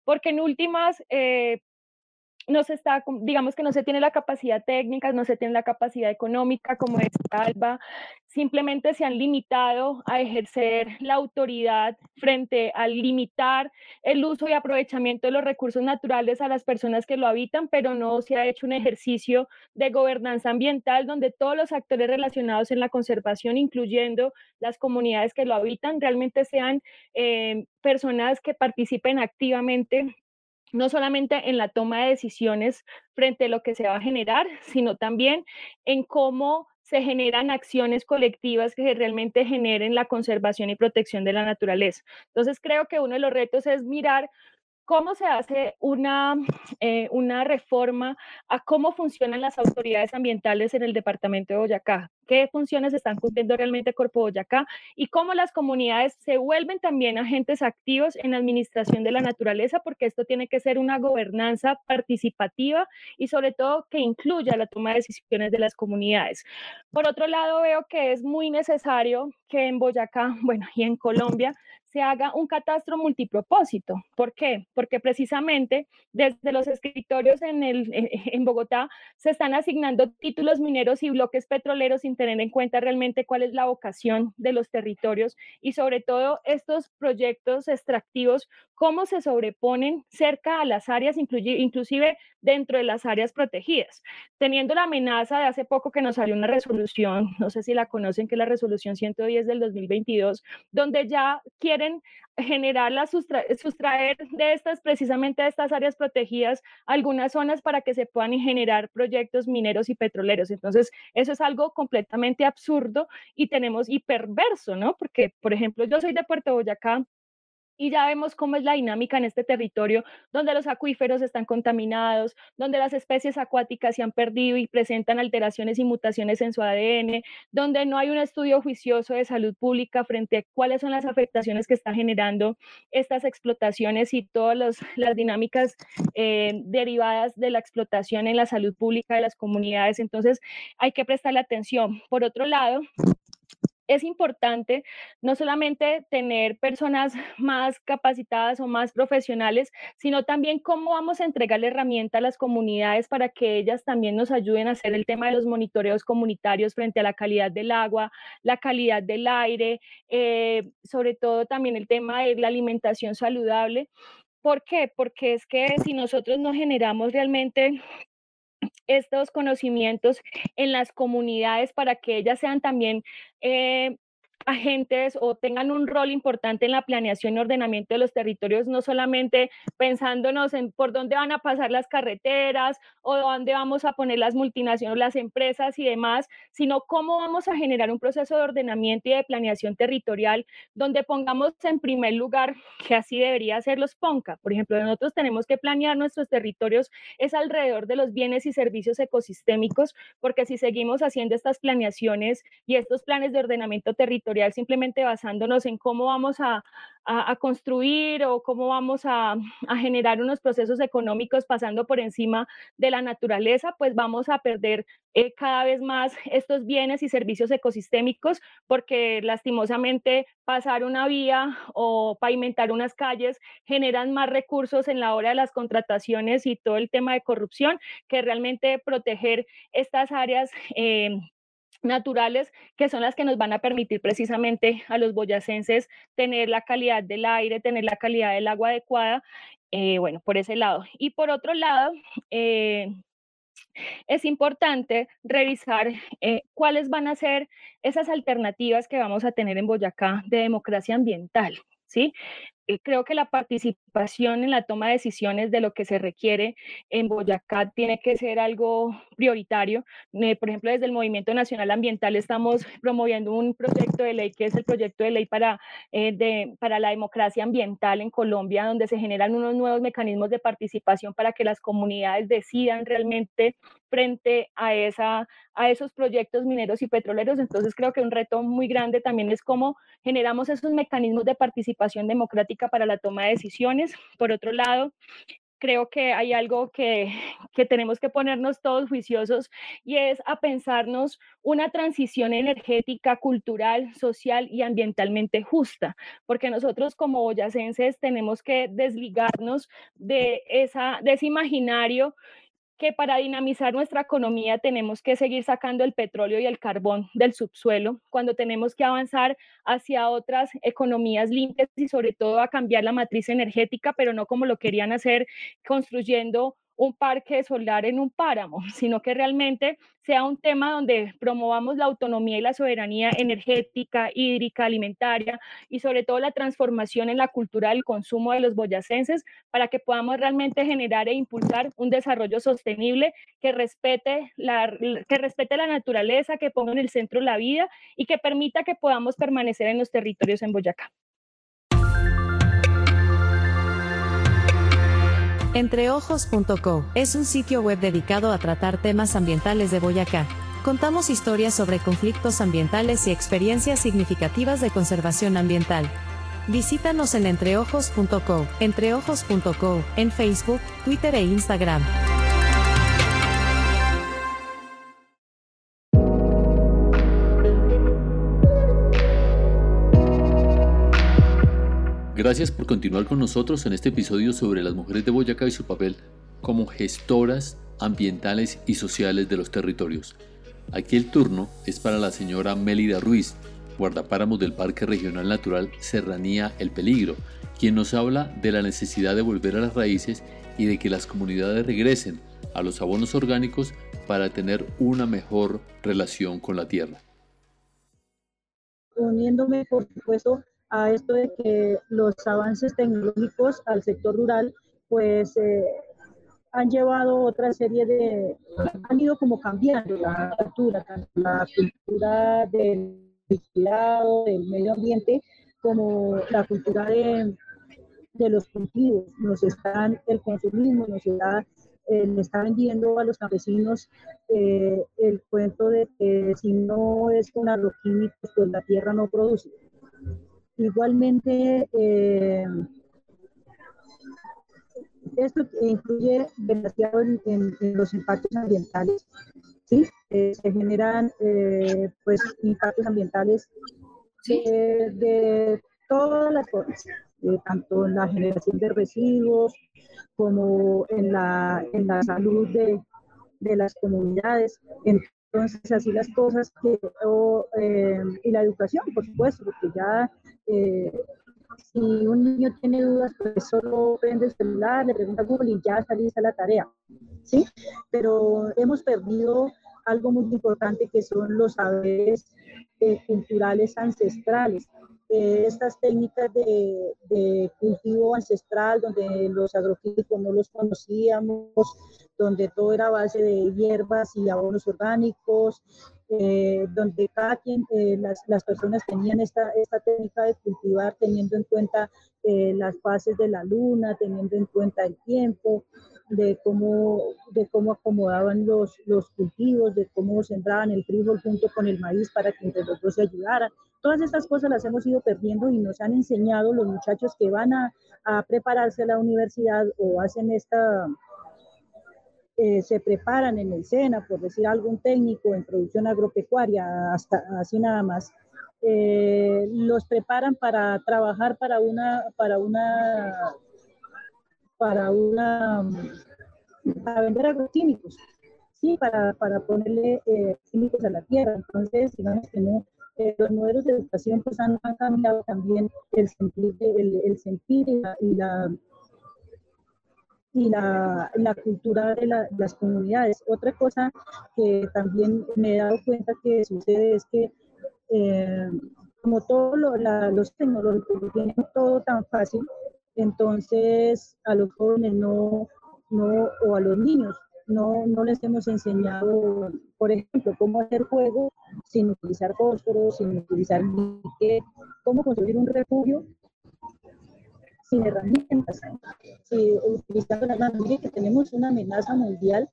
porque en últimas, eh, no se está, digamos que no se tiene la capacidad técnica, no se tiene la capacidad económica, como es Alba, simplemente se han limitado a ejercer la autoridad frente a limitar el uso y aprovechamiento de los recursos naturales a las personas que lo habitan, pero no se ha hecho un ejercicio de gobernanza ambiental donde todos los actores relacionados en la conservación, incluyendo las comunidades que lo habitan, realmente sean eh, personas que participen activamente no solamente en la toma de decisiones frente a lo que se va a generar, sino también en cómo se generan acciones colectivas que realmente generen la conservación y protección de la naturaleza. Entonces, creo que uno de los retos es mirar ¿Cómo se hace una, eh, una reforma a cómo funcionan las autoridades ambientales en el departamento de Boyacá? ¿Qué funciones están cumpliendo realmente Corpo Boyacá? Y cómo las comunidades se vuelven también agentes activos en la administración de la naturaleza, porque esto tiene que ser una gobernanza participativa y sobre todo que incluya la toma de decisiones de las comunidades. Por otro lado, veo que es muy necesario que en Boyacá, bueno, y en Colombia, se haga un catastro multipropósito. ¿Por qué? Porque precisamente desde los escritorios en, el, en Bogotá se están asignando títulos mineros y bloques petroleros sin tener en cuenta realmente cuál es la vocación de los territorios y sobre todo estos proyectos extractivos, cómo se sobreponen cerca a las áreas, inclusive dentro de las áreas protegidas, teniendo la amenaza de hace poco que nos salió una resolución, no sé si la conocen, que es la resolución 110 del 2022, donde ya quieren generar la sustraer de estas, precisamente de estas áreas protegidas, algunas zonas para que se puedan generar proyectos mineros y petroleros. Entonces, eso es algo completamente absurdo y tenemos y perverso, ¿no? Porque, por ejemplo, yo soy de Puerto Boyacá, y ya vemos cómo es la dinámica en este territorio, donde los acuíferos están contaminados, donde las especies acuáticas se han perdido y presentan alteraciones y mutaciones en su ADN, donde no hay un estudio juicioso de salud pública frente a cuáles son las afectaciones que están generando estas explotaciones y todas las dinámicas eh, derivadas de la explotación en la salud pública de las comunidades. Entonces, hay que prestarle atención. Por otro lado, es importante no solamente tener personas más capacitadas o más profesionales, sino también cómo vamos a entregar la herramienta a las comunidades para que ellas también nos ayuden a hacer el tema de los monitoreos comunitarios frente a la calidad del agua, la calidad del aire, eh, sobre todo también el tema de la alimentación saludable. ¿Por qué? Porque es que si nosotros no generamos realmente estos conocimientos en las comunidades para que ellas sean también eh, agentes o tengan un rol importante en la planeación y ordenamiento de los territorios, no solamente pensándonos en por dónde van a pasar las carreteras o dónde vamos a poner las multinacionales, las empresas y demás, sino cómo vamos a generar un proceso de ordenamiento y de planeación territorial donde pongamos en primer lugar, que así debería ser los PONCA. Por ejemplo, nosotros tenemos que planear nuestros territorios es alrededor de los bienes y servicios ecosistémicos, porque si seguimos haciendo estas planeaciones y estos planes de ordenamiento territorial, simplemente basándonos en cómo vamos a, construir o cómo vamos a, generar unos procesos económicos pasando por encima de la naturaleza, pues vamos a perder eh, cada vez más estos bienes y servicios ecosistémicos porque lastimosamente pasar una vía o pavimentar unas calles generan más recursos en la hora de las contrataciones y todo el tema de corrupción que realmente proteger estas áreas. Eh, naturales que son las que nos van a permitir precisamente a los boyacenses tener la calidad del aire, tener la calidad del agua adecuada, eh, bueno, por ese lado. Y por otro lado, eh, es importante revisar eh, cuáles van a ser esas alternativas que vamos a tener en Boyacá de democracia ambiental. ¿sí? Eh, creo que la participación en la toma de decisiones de lo que se requiere en Boyacá tiene que ser algo prioritario. Eh, por ejemplo, desde el Movimiento Nacional Ambiental estamos promoviendo un proyecto de ley que es el proyecto de ley para, eh, para la democracia ambiental en Colombia, donde se generan unos nuevos mecanismos de participación para que las comunidades decidan realmente frente a, esa, a esos proyectos mineros y petroleros. Entonces creo que un reto muy grande también es cómo generamos esos mecanismos de participación democrática para la toma de decisiones. Por otro lado, creo que hay algo que, que, tenemos que ponernos todos juiciosos y es a pensarnos una transición energética, cultural, social y ambientalmente justa, porque nosotros como boyacenses tenemos que desligarnos de, esa, de ese imaginario que para dinamizar nuestra economía tenemos que seguir sacando el petróleo y el carbón del subsuelo, cuando tenemos que avanzar hacia otras economías limpias y sobre todo a cambiar la matriz energética, pero no como lo querían hacer construyendo un parque solar en un páramo, sino que realmente sea un tema donde promovamos la autonomía y la soberanía energética, hídrica, alimentaria y sobre todo la transformación en la cultura del consumo de los boyacenses para que podamos realmente generar e impulsar un desarrollo sostenible que respete la, que respete la naturaleza, que ponga en el centro la vida y que permita que podamos permanecer en los territorios en Boyacá.
Entreojos.co es un sitio web dedicado a tratar temas ambientales de Boyacá. Contamos historias sobre conflictos ambientales y experiencias significativas de conservación ambiental. Visítanos en entreojos.co, entreojos.co, en Facebook, Twitter e Instagram.
Gracias por continuar con nosotros en este episodio sobre las mujeres de Boyacá y su papel como gestoras ambientales y sociales de los territorios. Aquí el turno es para la señora Mélida Ruiz, guardapáramos del Parque Regional Natural Serranía El Peligro, quien nos habla de la necesidad de volver a las raíces y de que las comunidades regresen a los abonos orgánicos para tener una mejor relación con la tierra.
Uniéndome, por supuesto, a esto de que los avances tecnológicos al sector rural, pues eh, han llevado otra serie de, han ido como cambiando la cultura, la cultura del cuidado del medio ambiente, como la cultura de, de los cultivos. Nos están, el consumismo nos está, eh, está vendiendo a los campesinos eh, el cuento de que si no es con agroquímicos, pues la tierra no produce. Igualmente, eh, esto influye demasiado en, los impactos ambientales. ¿sí? Eh, se generan eh, pues, impactos ambientales de todas las formas, tanto en la generación de residuos como en la, en la salud de, de las comunidades. Entonces, así las cosas que, eh, y la educación, por supuesto, porque ya eh, si un niño tiene dudas, pues solo prende el celular, le pregunta a Google y ya salís a la tarea, ¿sí? Pero hemos perdido algo muy importante que son los saberes eh, culturales ancestrales. estas técnicas de, de, cultivo ancestral, donde los agroquímicos no los conocíamos, donde todo era base de hierbas y abonos orgánicos, eh, donde cada quien, eh, las, las, personas tenían esta, esta técnica de cultivar teniendo en cuenta eh, las fases de la luna, teniendo en cuenta el tiempo, de cómo, de cómo acomodaban los, los cultivos, de cómo sembraban el frijol junto con el maíz para que entre los dos se ayudaran. Todas estas cosas las hemos ido perdiendo y nos han enseñado los muchachos que van a, a prepararse a la universidad o hacen esta, eh, se preparan en el SENA, por decir algún técnico en producción agropecuaria, hasta así nada más, eh, los preparan para trabajar para una, para una, para una, para vender agroquímicos, sí, para, para ponerle eh, químicos a la tierra. Entonces, digamos que no, los modelos de educación pues han, cambiado también el sentir, el, el sentir y la y la, la cultura de las comunidades. Otra cosa que también me he dado cuenta que sucede es que eh, como todos los tecnológicos tienen todo tan fácil, entonces a los jóvenes no, no o a los niños no, no les hemos enseñado, por ejemplo, cómo hacer juego sin utilizar fósforo, sin utilizar níquel, cómo construir un refugio sin herramientas, utilizando las manos. Que tenemos una amenaza mundial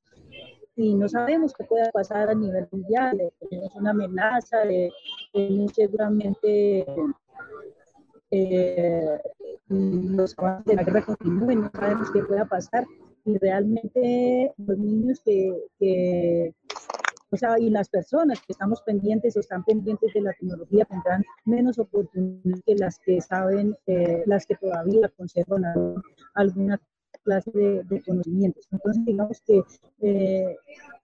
y no sabemos qué pueda pasar a nivel mundial. Tenemos una amenaza, de, seguramente eh, los avances de la guerra continúen, no sabemos qué pueda pasar. Y realmente los niños que o sea, y las personas que estamos pendientes o están pendientes de la tecnología tendrán menos oportunidades que las que saben, eh, las que todavía conservan alguna clase de, conocimientos. Entonces, digamos que eh,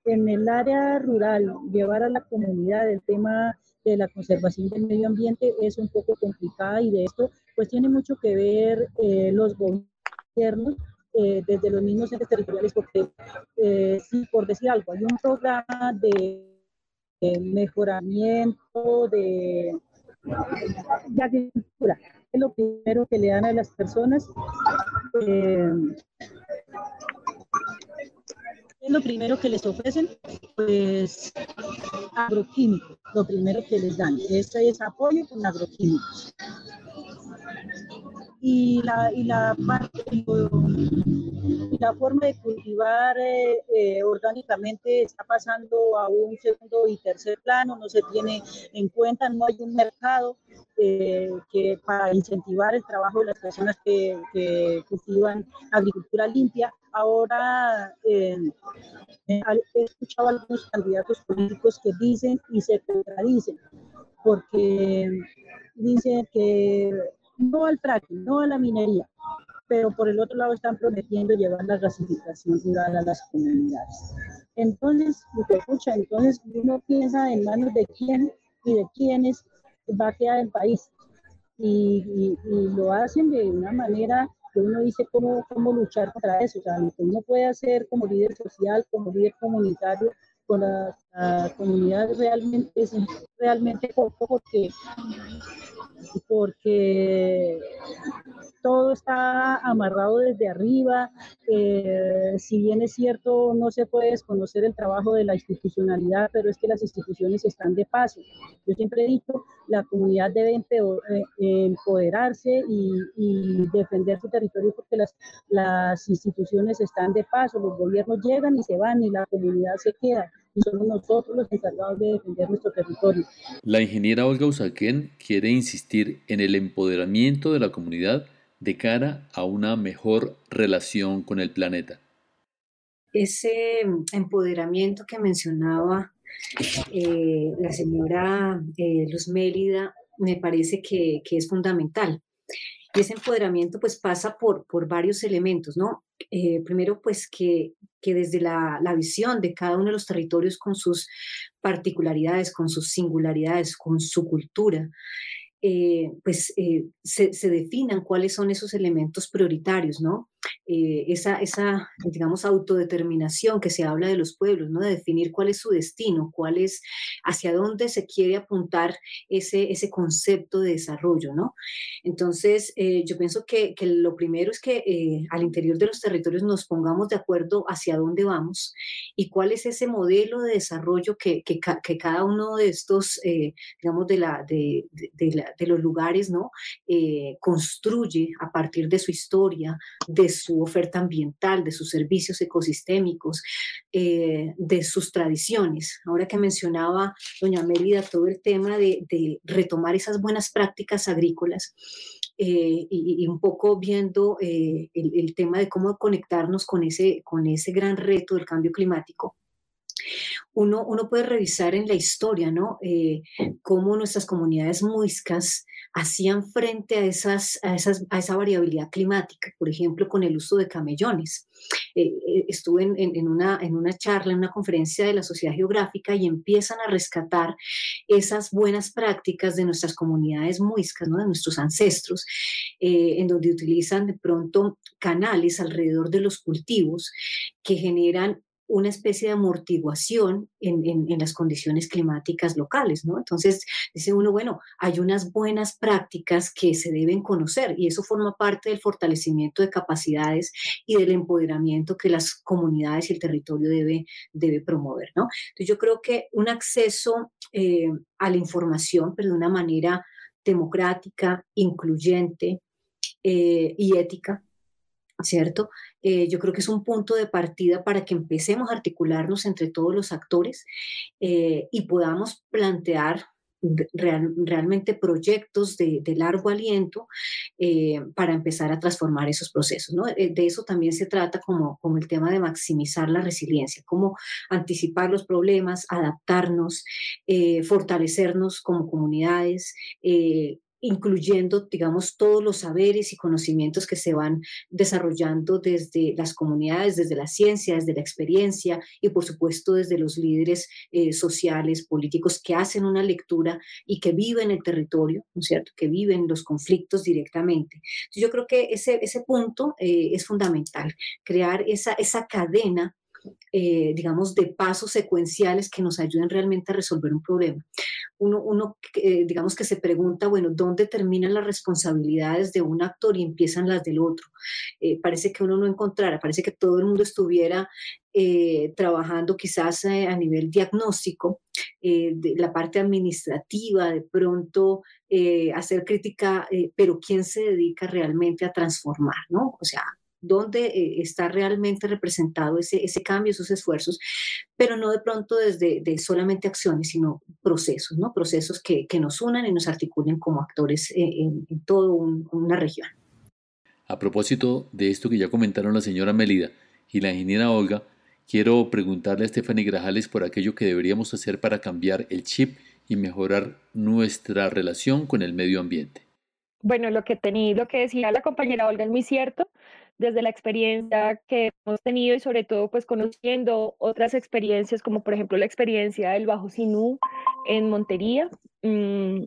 en el área rural, llevar a la comunidad el tema de la conservación del medio ambiente es un poco complicada y de esto pues tiene mucho que ver eh, los gobiernos eh, desde los mismos entes territoriales, porque eh, por decir algo, hay un programa de, mejoramiento de, agricultura. Es lo primero que le dan a las personas. Eh, es lo primero que les ofrecen, pues agroquímicos, lo primero que les dan. Ese es apoyo con agroquímicos y la, y la, y la forma de cultivar eh, eh, orgánicamente está pasando a un segundo y tercer plano, no se tiene en cuenta, no hay un mercado eh, que para incentivar el trabajo de las personas que, que cultivan agricultura limpia. Ahora he escuchado a algunos candidatos políticos que dicen y se contradicen, porque dicen que no al fracking, no a la minería, pero por el otro lado están prometiendo llevar la gasificación rural a las comunidades. Entonces, escucha, entonces uno piensa en manos de quién y de quiénes va a quedar el país. Y, lo hacen de una manera que uno dice cómo, cómo luchar contra eso. O sea, lo que uno puede hacer como líder social, como líder comunitario, con la, comunidad realmente es realmente poco porque porque todo está amarrado desde arriba. Eh, si bien es cierto, no se puede desconocer el trabajo de la institucionalidad, pero es que las instituciones están de paso. Yo siempre he dicho, la comunidad debe eh, empoderarse y, defender su territorio porque las, las instituciones están de paso, los gobiernos llegan y se van y la comunidad se queda y somos nosotros los encargados de defender nuestro territorio.
La ingeniera Olga Usaquén quiere insistir en el empoderamiento de la comunidad de cara a una mejor relación con el planeta.
Ese empoderamiento que mencionaba eh, la señora eh, Luz Mérida me parece que, que, es fundamental. Y ese empoderamiento pues pasa por, por varios elementos, ¿no? Eh, primero pues que, que desde la, la, visión de cada uno de los territorios con sus particularidades, con sus singularidades, con su cultura, eh, pues eh, se, se, definan cuáles son esos elementos prioritarios, ¿no? Eh, esa, esa, digamos, autodeterminación que se habla de los pueblos, ¿no? De definir cuál es su destino, cuál es, hacia dónde se quiere apuntar ese, ese concepto de desarrollo, ¿no? Entonces, eh, yo pienso que, que, lo primero es que eh, al interior de los territorios nos pongamos de acuerdo hacia dónde vamos y cuál es ese modelo de desarrollo que, que, que cada uno de estos, digamos, de, la, de, de, la, de, los lugares, ¿no? construye a partir de su historia, de su oferta ambiental, de sus servicios ecosistémicos, eh, de sus tradiciones. Ahora que mencionaba doña Mérida todo el tema de, retomar esas buenas prácticas agrícolas. Eh, y, un poco viendo eh, el, tema de cómo conectarnos con ese, con ese gran reto del cambio climático. Uno, uno puede revisar en la historia, ¿no? cómo nuestras comunidades muiscas hacían frente a, esas, a, esas, a esa variabilidad climática, por ejemplo, con el uso de camellones. Eh, eh, estuve en, una, en una charla, en una conferencia de la Sociedad Geográfica y empiezan a rescatar esas buenas prácticas de nuestras comunidades muiscas, ¿no? de nuestros ancestros, eh, en donde utilizan de pronto canales alrededor de los cultivos que generan una especie de amortiguación en, en, las condiciones climáticas locales, ¿no? Entonces, dice uno, bueno, hay unas buenas prácticas que se deben conocer y eso forma parte del fortalecimiento de capacidades y del empoderamiento que las comunidades y el territorio debe, debe promover, ¿no? Entonces, yo creo que un acceso eh, a la información, pero de una manera democrática, incluyente eh, y ética, ¿cierto? Eh, yo creo que es un punto de partida para que empecemos a articularnos entre todos los actores eh, y podamos plantear realmente proyectos de, largo aliento eh, para empezar a transformar esos procesos. ¿no? De eso también se trata como, como el tema de maximizar la resiliencia, cómo anticipar los problemas, adaptarnos, fortalecernos como comunidades, incluyendo, digamos, todos los saberes y conocimientos que se van desarrollando desde las comunidades, desde la ciencia, desde la experiencia y, por supuesto, desde los líderes eh, sociales, políticos que hacen una lectura y que viven el territorio, ¿no es cierto?, que viven los conflictos directamente. yo creo que ese, ese punto eh, es fundamental, crear esa, esa cadena eh, digamos, de pasos secuenciales que nos ayuden realmente a resolver un problema. Uno, uno eh, digamos que se pregunta, bueno, ¿dónde terminan las responsabilidades de un actor y empiezan las del otro? Eh, parece que uno no encontrara, parece que todo el mundo estuviera trabajando quizás a nivel diagnóstico, de la parte administrativa, de pronto hacer crítica, pero ¿quién se dedica realmente a transformar? ¿no? O sea, dónde eh, está realmente representado ese, ese cambio, esos esfuerzos, pero no de pronto desde de solamente acciones, sino procesos, ¿no? Procesos que, que nos unan y nos articulen como actores eh, en, en toda una región.
A propósito de esto que ya comentaron la señora Melida y la ingeniera Olga, quiero preguntarle a Stephanie Grajales por aquello que deberíamos hacer para cambiar el chip y mejorar nuestra relación con el medio ambiente.
Bueno, lo que tenía, lo que decía la compañera Olga es muy cierto, desde la experiencia que hemos tenido y sobre todo pues conociendo otras experiencias, como por ejemplo la experiencia del Bajo Sinú en Montería, mm,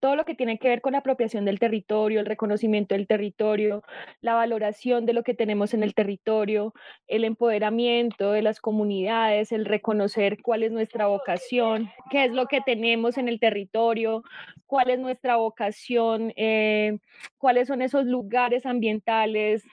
todo lo que tiene que ver con la apropiación del territorio, el reconocimiento del territorio, la valoración de lo que tenemos en el territorio, el empoderamiento de las comunidades, el reconocer cuál es nuestra vocación, qué es lo que tenemos en el territorio, cuál es nuestra vocación, eh, cuáles son esos lugares ambientales,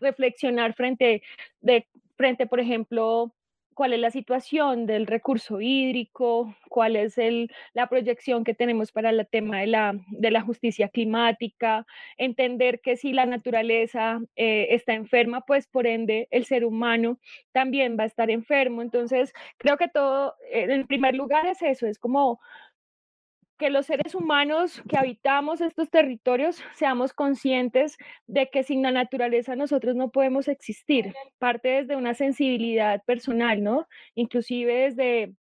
reflexionar frente, de, frente, por ejemplo, cuál es la situación del recurso hídrico, cuál es el, la proyección que tenemos para el tema de la, de la justicia climática, entender que si la naturaleza eh, está enferma, pues por ende el ser humano también va a estar enfermo. Entonces, creo que todo, en primer lugar es eso, es como que los seres humanos que habitamos estos territorios seamos conscientes de que sin la naturaleza nosotros no podemos existir. Parte desde una sensibilidad personal, ¿no? Inclusive desde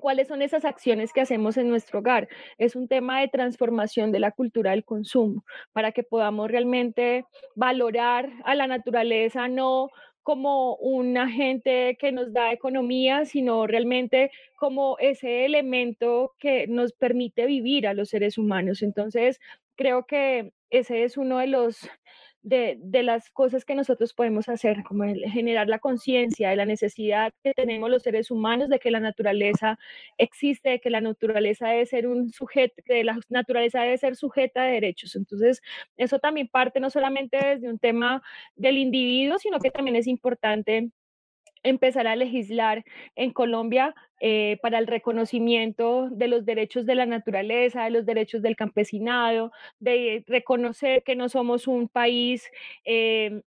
cuáles son esas acciones que hacemos en nuestro hogar. Es un tema de transformación de la cultura del consumo para que podamos realmente valorar a la naturaleza, no como un agente que nos da economía, sino realmente como ese elemento que nos permite vivir a los seres humanos. Entonces, creo que ese es uno de los de, las cosas que nosotros podemos hacer, como generar la conciencia de la necesidad que tenemos los seres humanos de que la naturaleza existe, de que la naturaleza debe ser un sujeto, que la naturaleza debe ser sujeta de derechos. Entonces, eso también parte no solamente desde un tema del individuo, sino que también es importante empezar a legislar en Colombia eh, para el reconocimiento de los derechos de la naturaleza, de los derechos del campesinado, de reconocer que no somos un país eh,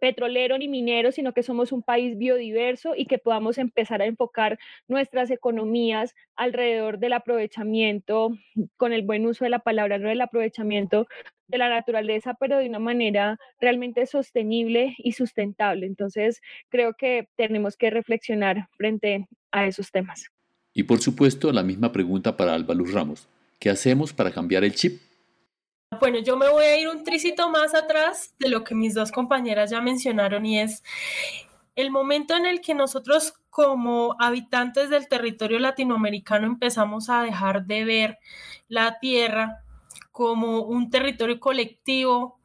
petrolero ni minero, sino que somos un país biodiverso y que podamos empezar a enfocar nuestras economías alrededor del aprovechamiento, con el buen uso de la palabra, no del aprovechamiento de la naturaleza, pero de una manera realmente sostenible y sustentable. Entonces, creo que tenemos que reflexionar frente a esos temas.
Y por supuesto, la misma pregunta para Luz Ramos. ¿Qué hacemos para cambiar el chip?
Bueno, yo me voy a ir un tricito más atrás de lo que mis dos compañeras ya mencionaron y es el momento en el que nosotros como habitantes del territorio latinoamericano empezamos a dejar de ver la tierra como un territorio colectivo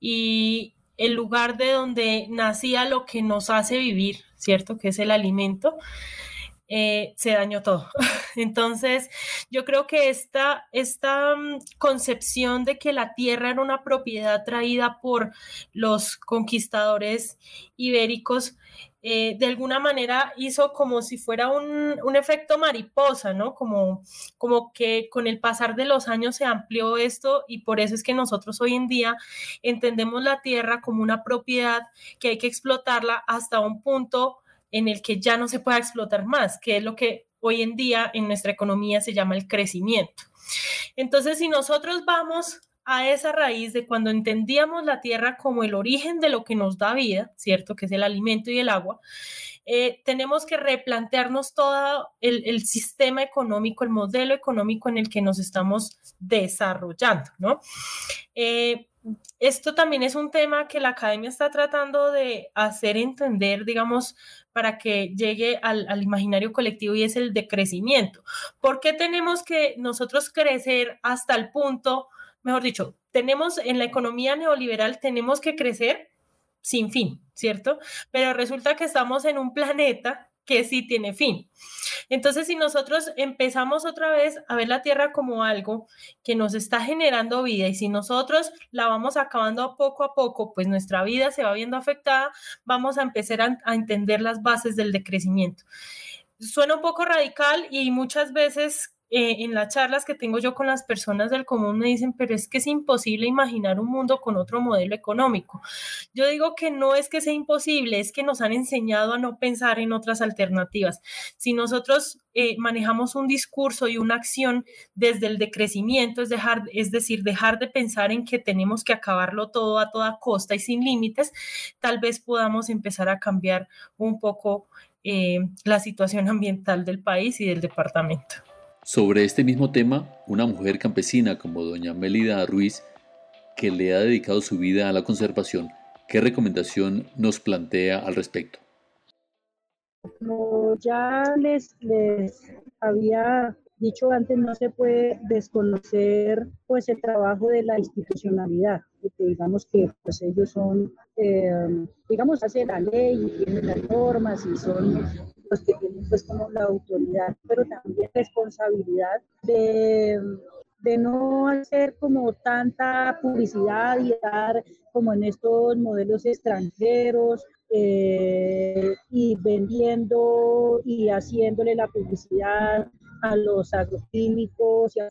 y el lugar de donde nacía lo que nos hace vivir, ¿cierto? Que es el alimento. Eh, se dañó todo. Entonces, yo creo que esta, esta mm, concepción de que la tierra era una propiedad traída por los conquistadores ibéricos eh, de alguna manera hizo como si fuera un, efecto mariposa, ¿no? Como, como que con el pasar de los años se amplió esto y por eso es que nosotros hoy en día entendemos la tierra como una propiedad que hay que explotarla hasta un punto en el que ya no se pueda explotar más, que es lo que hoy en día en nuestra economía se llama el crecimiento. Entonces, si nosotros vamos a esa raíz de cuando entendíamos la tierra como el origen de lo que nos da vida, ¿cierto? Que es el alimento y el agua, eh, tenemos que replantearnos todo el, sistema económico, el modelo económico en el que nos estamos desarrollando, ¿no? Eh, esto también es un tema que la academia está tratando de hacer entender, digamos, para que llegue al, al, imaginario colectivo y es el de crecimiento. ¿Por qué tenemos que nosotros crecer hasta el punto mejor dicho, tenemos en la economía neoliberal, tenemos que crecer sin fin, ¿cierto? Pero resulta que estamos en un planeta que sí tiene fin. Entonces, si nosotros empezamos otra vez a ver la Tierra como algo que nos está generando vida y si nosotros la vamos acabando poco a poco, pues nuestra vida se va viendo afectada, vamos a empezar a, a entender las bases del decrecimiento. Suena un poco radical y muchas veces eh, en las charlas que tengo yo con las personas del común me dicen, pero es que es imposible imaginar un mundo con otro modelo económico. Yo digo que no es que sea imposible, es que nos han enseñado a no pensar en otras alternativas. Si nosotros eh, manejamos un discurso y una acción desde el decrecimiento, es, dejar, es decir, dejar de pensar en que tenemos que acabarlo todo a toda costa y sin límites, tal vez podamos empezar a cambiar un poco eh, la situación ambiental del país y del departamento.
Sobre este mismo tema, una mujer campesina como doña Melida Ruiz que le ha dedicado su vida a la conservación, ¿qué recomendación nos plantea al respecto?
Como ya les, les había dicho antes, no se puede desconocer pues el trabajo de la institucionalidad, porque digamos que pues ellos son, eh, digamos, hacen la ley y tienen las normas y son los que tienen pues como la autoridad, pero también responsabilidad de, de no hacer como tanta publicidad y dar como en estos modelos extranjeros eh, y vendiendo y haciéndole la publicidad a los agroquímicos y a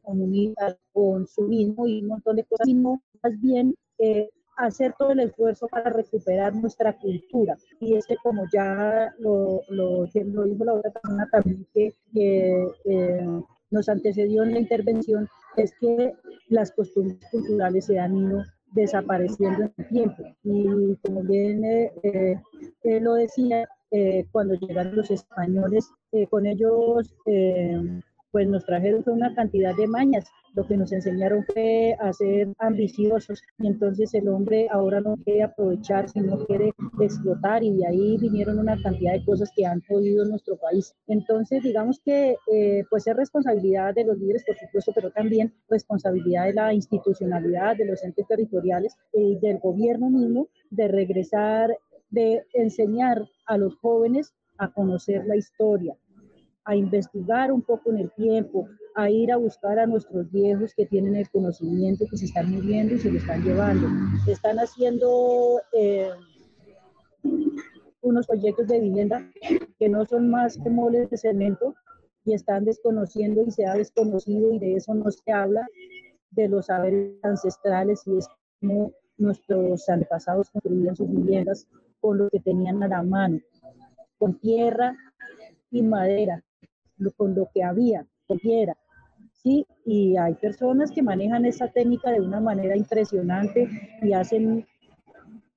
al consumismo y un montón de cosas, sino más bien eh, hacer todo el esfuerzo para recuperar nuestra cultura. Y es que como ya lo, lo, lo dijo la otra persona también que, eh, nos antecedió en la intervención, es que las costumbres culturales se han ido desapareciendo en el tiempo. Y como bien eh, lo decía, eh, cuando llegaron los españoles, eh, con ellos eh, pues nos trajeron una cantidad de mañas. Lo que nos enseñaron fue a ser ambiciosos y entonces el hombre ahora no quiere aprovechar, sino quiere explotar y de ahí vinieron una cantidad de cosas que han podido en nuestro país. Entonces, digamos que pues es responsabilidad de los líderes, por supuesto, pero también responsabilidad de la institucionalidad, de los entes territoriales y del gobierno mismo de regresar de enseñar a los jóvenes a conocer la historia, a investigar un poco en el tiempo, a ir a buscar a nuestros viejos que tienen el conocimiento, que se están muriendo y se lo están llevando. Están haciendo eh, unos proyectos de vivienda que no son más que moles de cemento y están desconociendo y se ha desconocido y de eso no se habla, de los saberes ancestrales y es como nuestros antepasados construían sus viviendas con lo que tenían a la mano, con tierra y madera, con lo que había, con tierra. Sí, y hay personas que manejan esa técnica de una manera impresionante y hacen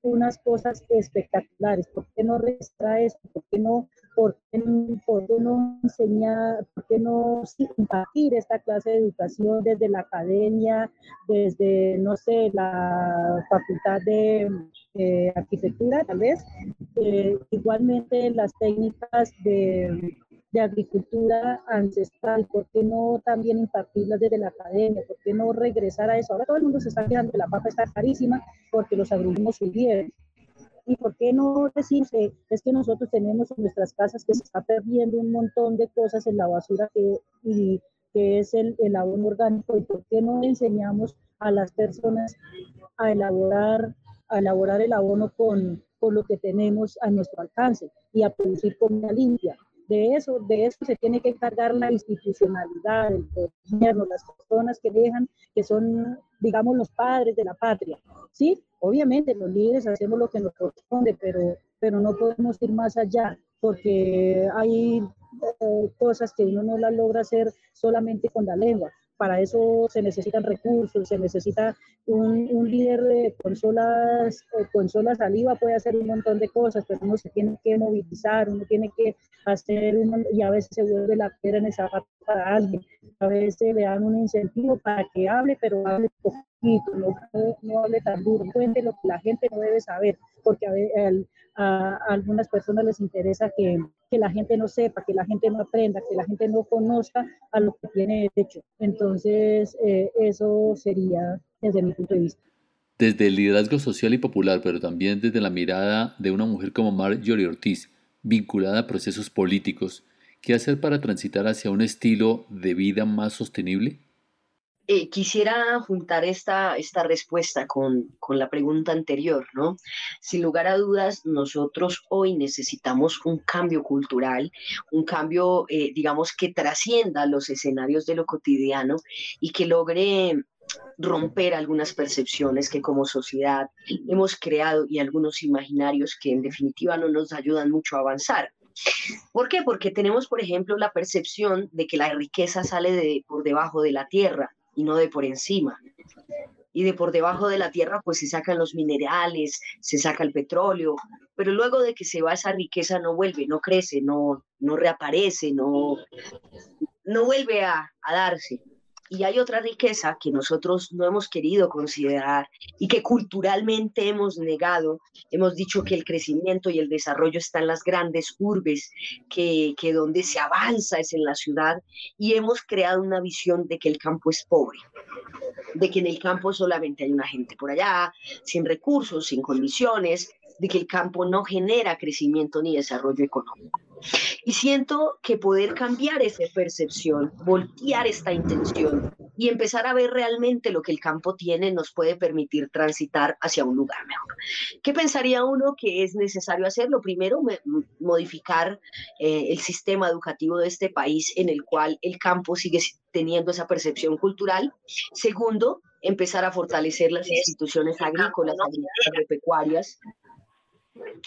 unas cosas espectaculares. ¿Por qué no registra esto? ¿Por qué no, por qué, no enseñar, por qué no impartir esta clase de educación desde la academia, desde, no sé, la facultad de arquitectura, tal vez? Eh, igualmente las técnicas de de agricultura ancestral, ¿por qué no también impartirlas desde la academia? ¿Por qué no regresar a eso? Ahora todo el mundo se está quedando que la papa está carísima porque los agrumos subieron. ¿Y por qué no decir que es que nosotros tenemos en nuestras casas que se está perdiendo un montón de cosas en la basura que, y, que es el, el abono orgánico? ¿Y por qué no enseñamos a las personas a elaborar, a elaborar el abono con, con lo que tenemos a nuestro alcance y a producir comida limpia? De eso, de eso se tiene que encargar la institucionalidad, el gobierno, las personas que dejan, que son, digamos, los padres de la patria. Sí, obviamente los líderes hacemos lo que nos corresponde, pero, pero no podemos ir más allá, porque hay eh, cosas que uno no las logra hacer solamente con la lengua para eso se necesitan recursos, se necesita un, líder de consolas, eh, consolas saliva, puede hacer un montón de cosas, pero uno se tiene que movilizar, uno tiene que hacer, un, y a veces se vuelve la piedra en el zapato para alguien, a veces le dan un incentivo para que hable, pero hable poquito, no, no, hable tan duro, cuente lo que la gente no debe saber, porque a, a, a algunas personas les interesa que que la gente no sepa, que la gente no aprenda, que la gente no conozca a lo que tiene derecho. Entonces, eh, eso sería desde mi punto de vista.
Desde el liderazgo social y popular, pero también desde la mirada de una mujer como Marjorie Ortiz, vinculada a procesos políticos, ¿qué hacer para transitar hacia un estilo de vida más sostenible?
Eh, quisiera juntar esta, esta respuesta con, con, la pregunta anterior, ¿no? Sin lugar a dudas, nosotros hoy necesitamos un cambio cultural, un cambio, eh, digamos, que trascienda los escenarios de lo cotidiano y que logre romper algunas percepciones que como sociedad hemos creado y algunos imaginarios que en definitiva no nos ayudan mucho a avanzar. ¿Por qué? Porque tenemos, por ejemplo, la percepción de que la riqueza sale de, por debajo de la tierra y no de por encima. Y de por debajo de la tierra pues se sacan los minerales, se saca el petróleo, pero luego de que se va esa riqueza no vuelve, no crece, no, no reaparece, no, no vuelve a, a darse. Y hay otra riqueza que nosotros no hemos querido considerar y que culturalmente hemos negado. Hemos dicho que el crecimiento y el desarrollo están en las grandes urbes, que, que donde se avanza es en la ciudad y hemos creado una visión de que el campo es pobre, de que en el campo solamente hay una gente por allá, sin recursos, sin condiciones, de que el campo no genera crecimiento ni desarrollo económico. Y siento que poder cambiar esa percepción, voltear esta intención y empezar a ver realmente lo que el campo tiene nos puede permitir transitar hacia un lugar mejor. ¿Qué pensaría uno que es necesario hacer? Lo primero, modificar eh, el sistema educativo de este país en el cual el campo sigue teniendo esa percepción cultural. Segundo, empezar a fortalecer las instituciones agrícolas, agropecuarias,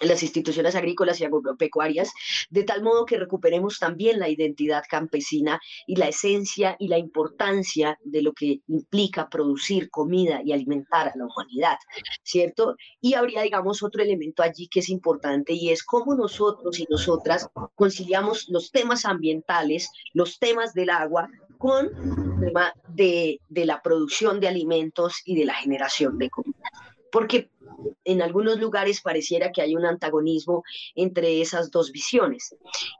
las instituciones agrícolas y agropecuarias, de tal modo que recuperemos también la identidad campesina y la esencia y la importancia de lo que implica producir comida y alimentar a la humanidad, ¿cierto? Y habría, digamos, otro elemento allí que es importante y es cómo nosotros y nosotras conciliamos los temas ambientales, los temas del agua, con el tema de, de la producción de alimentos y de la generación de comida. Porque en algunos lugares pareciera que hay un antagonismo entre esas dos visiones.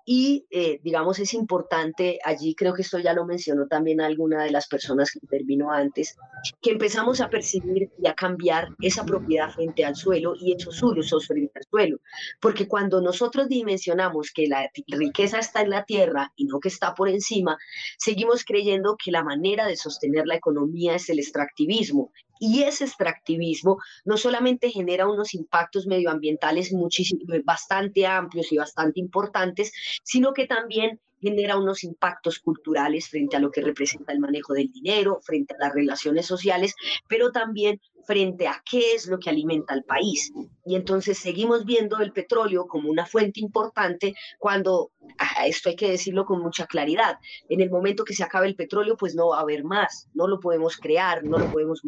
Y, eh, digamos, es importante, allí creo que esto ya lo mencionó también alguna de las personas que intervino antes, que empezamos a percibir y a cambiar esa propiedad frente al suelo y esos usos frente al suelo. Porque cuando nosotros dimensionamos que la riqueza está en la tierra y no que está por encima, seguimos creyendo que la manera de sostener la economía es el extractivismo y ese extractivismo no solamente genera unos impactos medioambientales muchísimo, bastante amplios y bastante importantes, sino que también genera unos impactos culturales frente a lo que representa el manejo del dinero, frente a las relaciones sociales, pero también frente a qué es lo que alimenta al país. Y entonces seguimos viendo el petróleo como una fuente importante cuando, ah, esto hay que decirlo con mucha claridad, en el momento que se acabe el petróleo, pues no va a haber más, no lo podemos crear, no lo podemos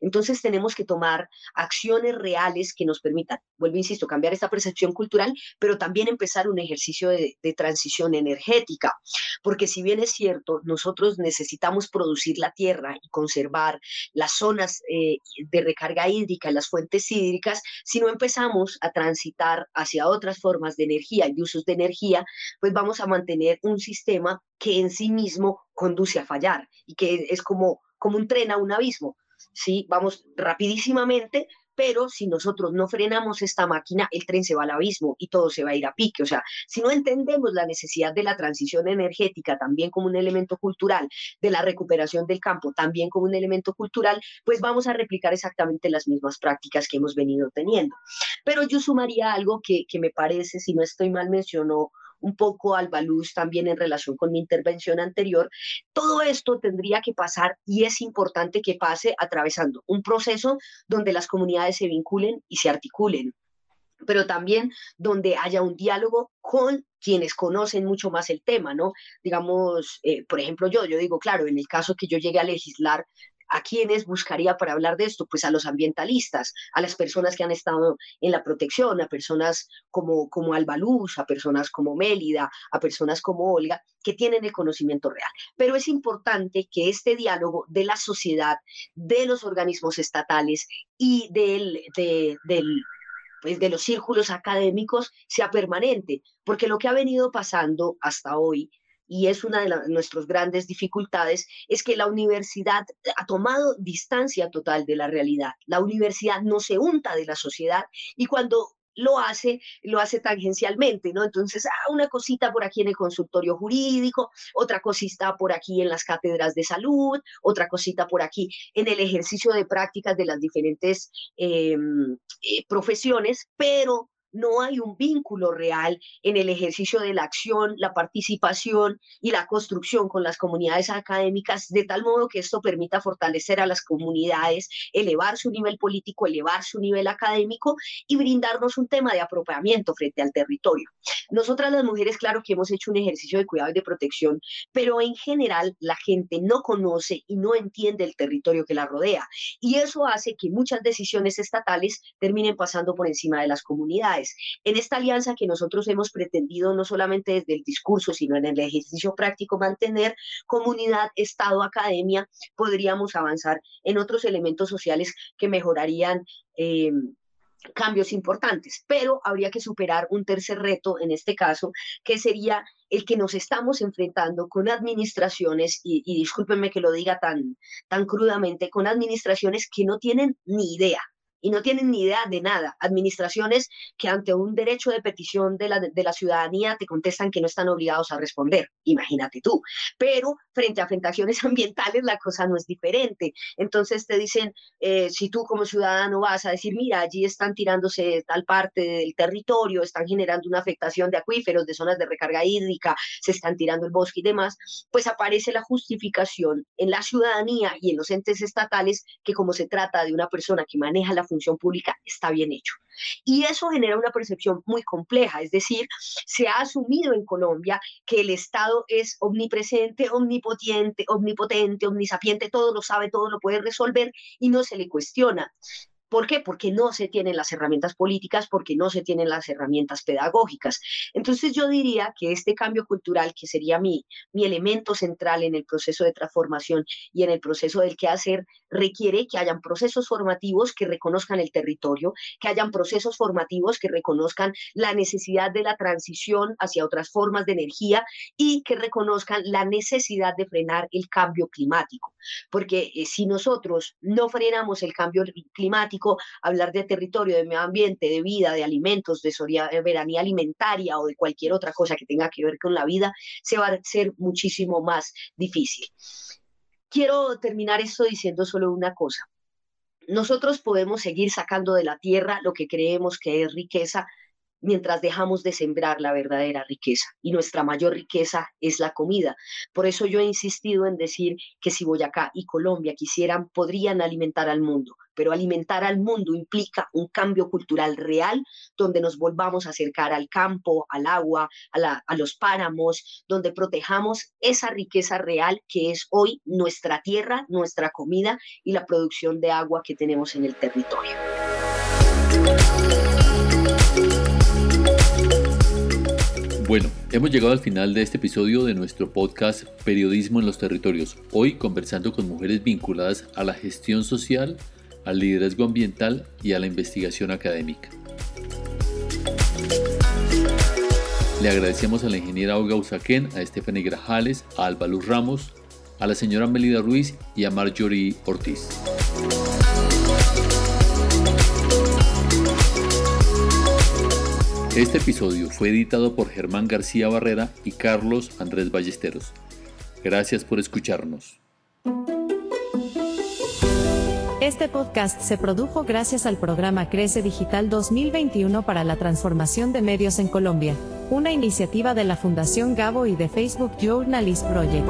entonces tenemos que tomar acciones reales que nos permitan, vuelvo, insisto, cambiar esta percepción cultural, pero también empezar un ejercicio de, transición energética, porque si bien es cierto, nosotros necesitamos producir la tierra y conservar las zonas eh, de recarga hídrica las fuentes hídricas, si no empezamos a transitar hacia otras formas de energía y usos de energía, pues vamos a mantener un sistema que en sí mismo conduce a fallar y que es como, como un tren a un abismo. ¿Sí? Vamos rapidísimamente, pero si nosotros no frenamos esta máquina, el tren se va al abismo y todo se va a ir a pique. O sea, si no entendemos la necesidad de la transición energética también como un elemento cultural, de la recuperación del campo también como un elemento cultural, pues vamos a replicar exactamente las mismas prácticas que hemos venido teniendo. Pero yo sumaría algo que, que me parece, si no estoy mal, mencionó un poco al baluz también en relación con mi intervención anterior, todo esto tendría que pasar y es importante que pase atravesando un proceso donde las comunidades se vinculen y se articulen pero también donde haya un diálogo con quienes conocen mucho más el tema, ¿no? Digamos, eh, por ejemplo, yo, yo digo, claro, en el caso que yo llegue a legislar, ¿A quiénes buscaría para hablar de esto? Pues a los ambientalistas, a las personas que han estado en la protección, a personas como, como Alba a personas como Mélida, a personas como Olga, que tienen el conocimiento real. Pero es importante que este diálogo de la sociedad, de los organismos estatales y del, del pues de los círculos académicos sea permanente, porque lo que ha venido pasando hasta hoy y es una de nuestras grandes dificultades, es que la universidad ha tomado distancia total de la realidad. La universidad no se unta de la sociedad y cuando lo hace, lo hace tangencialmente, ¿no? Entonces, ah, una cosita por aquí en el consultorio jurídico, otra cosita por aquí en las cátedras de salud, otra cosita por aquí en el ejercicio de prácticas de las diferentes em, eh, profesiones, pero no hay un vínculo real en el ejercicio de la acción, la participación y la construcción con las comunidades académicas, de tal modo que esto permita fortalecer a las comunidades, elevar su nivel político, elevar su nivel académico y brindarnos un tema de apropiamiento frente al territorio. Nosotras las mujeres, claro que hemos hecho un ejercicio de cuidado y de protección, pero en general la gente no conoce y no entiende el territorio que la rodea. Y eso hace que muchas decisiones estatales terminen pasando por encima de las comunidades En esta alianza que nosotros hemos pretendido no solamente desde el discurso, sino en el ejercicio práctico mantener comunidad, Estado, academia, podríamos avanzar en otros elementos sociales que mejorarían. Eh, cambios importantes, pero habría que superar un tercer reto en este caso, que sería el que nos estamos enfrentando con administraciones, y, y discúlpenme que lo diga tan, tan crudamente, con administraciones que no tienen ni idea y no tienen ni idea de nada. Administraciones que ante un derecho de petición de la, de la ciudadanía te contestan que no están obligados a responder. Imagínate tú. Pero frente a afectaciones ambientales la cosa no es diferente. Entonces te dicen, eh, si tú como ciudadano vas a decir, mira, allí están tirándose tal parte del territorio, están generando una afectación de acuíferos, de zonas de recarga hídrica, se están tirando el bosque y demás, pues aparece la justificación en la ciudadanía y en los entes estatales que como se trata de una persona que maneja la función pública está bien hecho. Y eso genera una percepción muy compleja, es decir, se ha asumido en Colombia que el Estado es omnipresente, omnipotente, omnipotente, omnisapiente, todo lo sabe, todo lo puede resolver y no se le cuestiona. ¿Por qué? Porque no se tienen las herramientas políticas, porque no se tienen las herramientas pedagógicas. Entonces yo diría que este cambio cultural, que sería mi, mi elemento central en el proceso de transformación y en el proceso del que hacer, requiere que hayan procesos formativos que reconozcan el territorio, que hayan procesos formativos que reconozcan la necesidad de la transición hacia otras formas de energía y que reconozcan la necesidad de frenar el cambio climático. Porque eh, si nosotros no frenamos el cambio climático, hablar de territorio, de medio ambiente, de vida, de alimentos, de soberanía alimentaria o de cualquier otra cosa que tenga que ver con la vida, se va a hacer muchísimo más difícil. Quiero terminar esto diciendo solo una cosa. Nosotros podemos seguir sacando de la tierra lo que creemos que es riqueza, mientras dejamos de sembrar la verdadera riqueza. Y nuestra mayor riqueza es la comida. Por eso yo he insistido en decir que si Boyacá y Colombia quisieran, podrían alimentar al mundo. Pero alimentar al mundo implica un cambio cultural real, donde nos volvamos a acercar al campo, al agua, a, a los páramos, donde protejamos esa riqueza real que es hoy nuestra tierra, nuestra comida y la producción de agua que tenemos en el territorio.
Bueno, hemos llegado al final de este episodio de nuestro podcast Periodismo en los Territorios. Hoy conversando con mujeres vinculadas a la gestión social, al liderazgo ambiental y a la investigación académica. Le agradecemos a la ingeniera Olga Usaquén, a Stephanie Grajales, a Alba Luz Ramos, a la señora Melida Ruiz y a Marjorie Ortiz. Este episodio fue editado por Germán García Barrera y Carlos Andrés Ballesteros. Gracias por escucharnos.
Este podcast se produjo gracias al programa Crece Digital 2021 para la transformación de medios en Colombia, una iniciativa de la Fundación Gabo y de Facebook Journalist Project.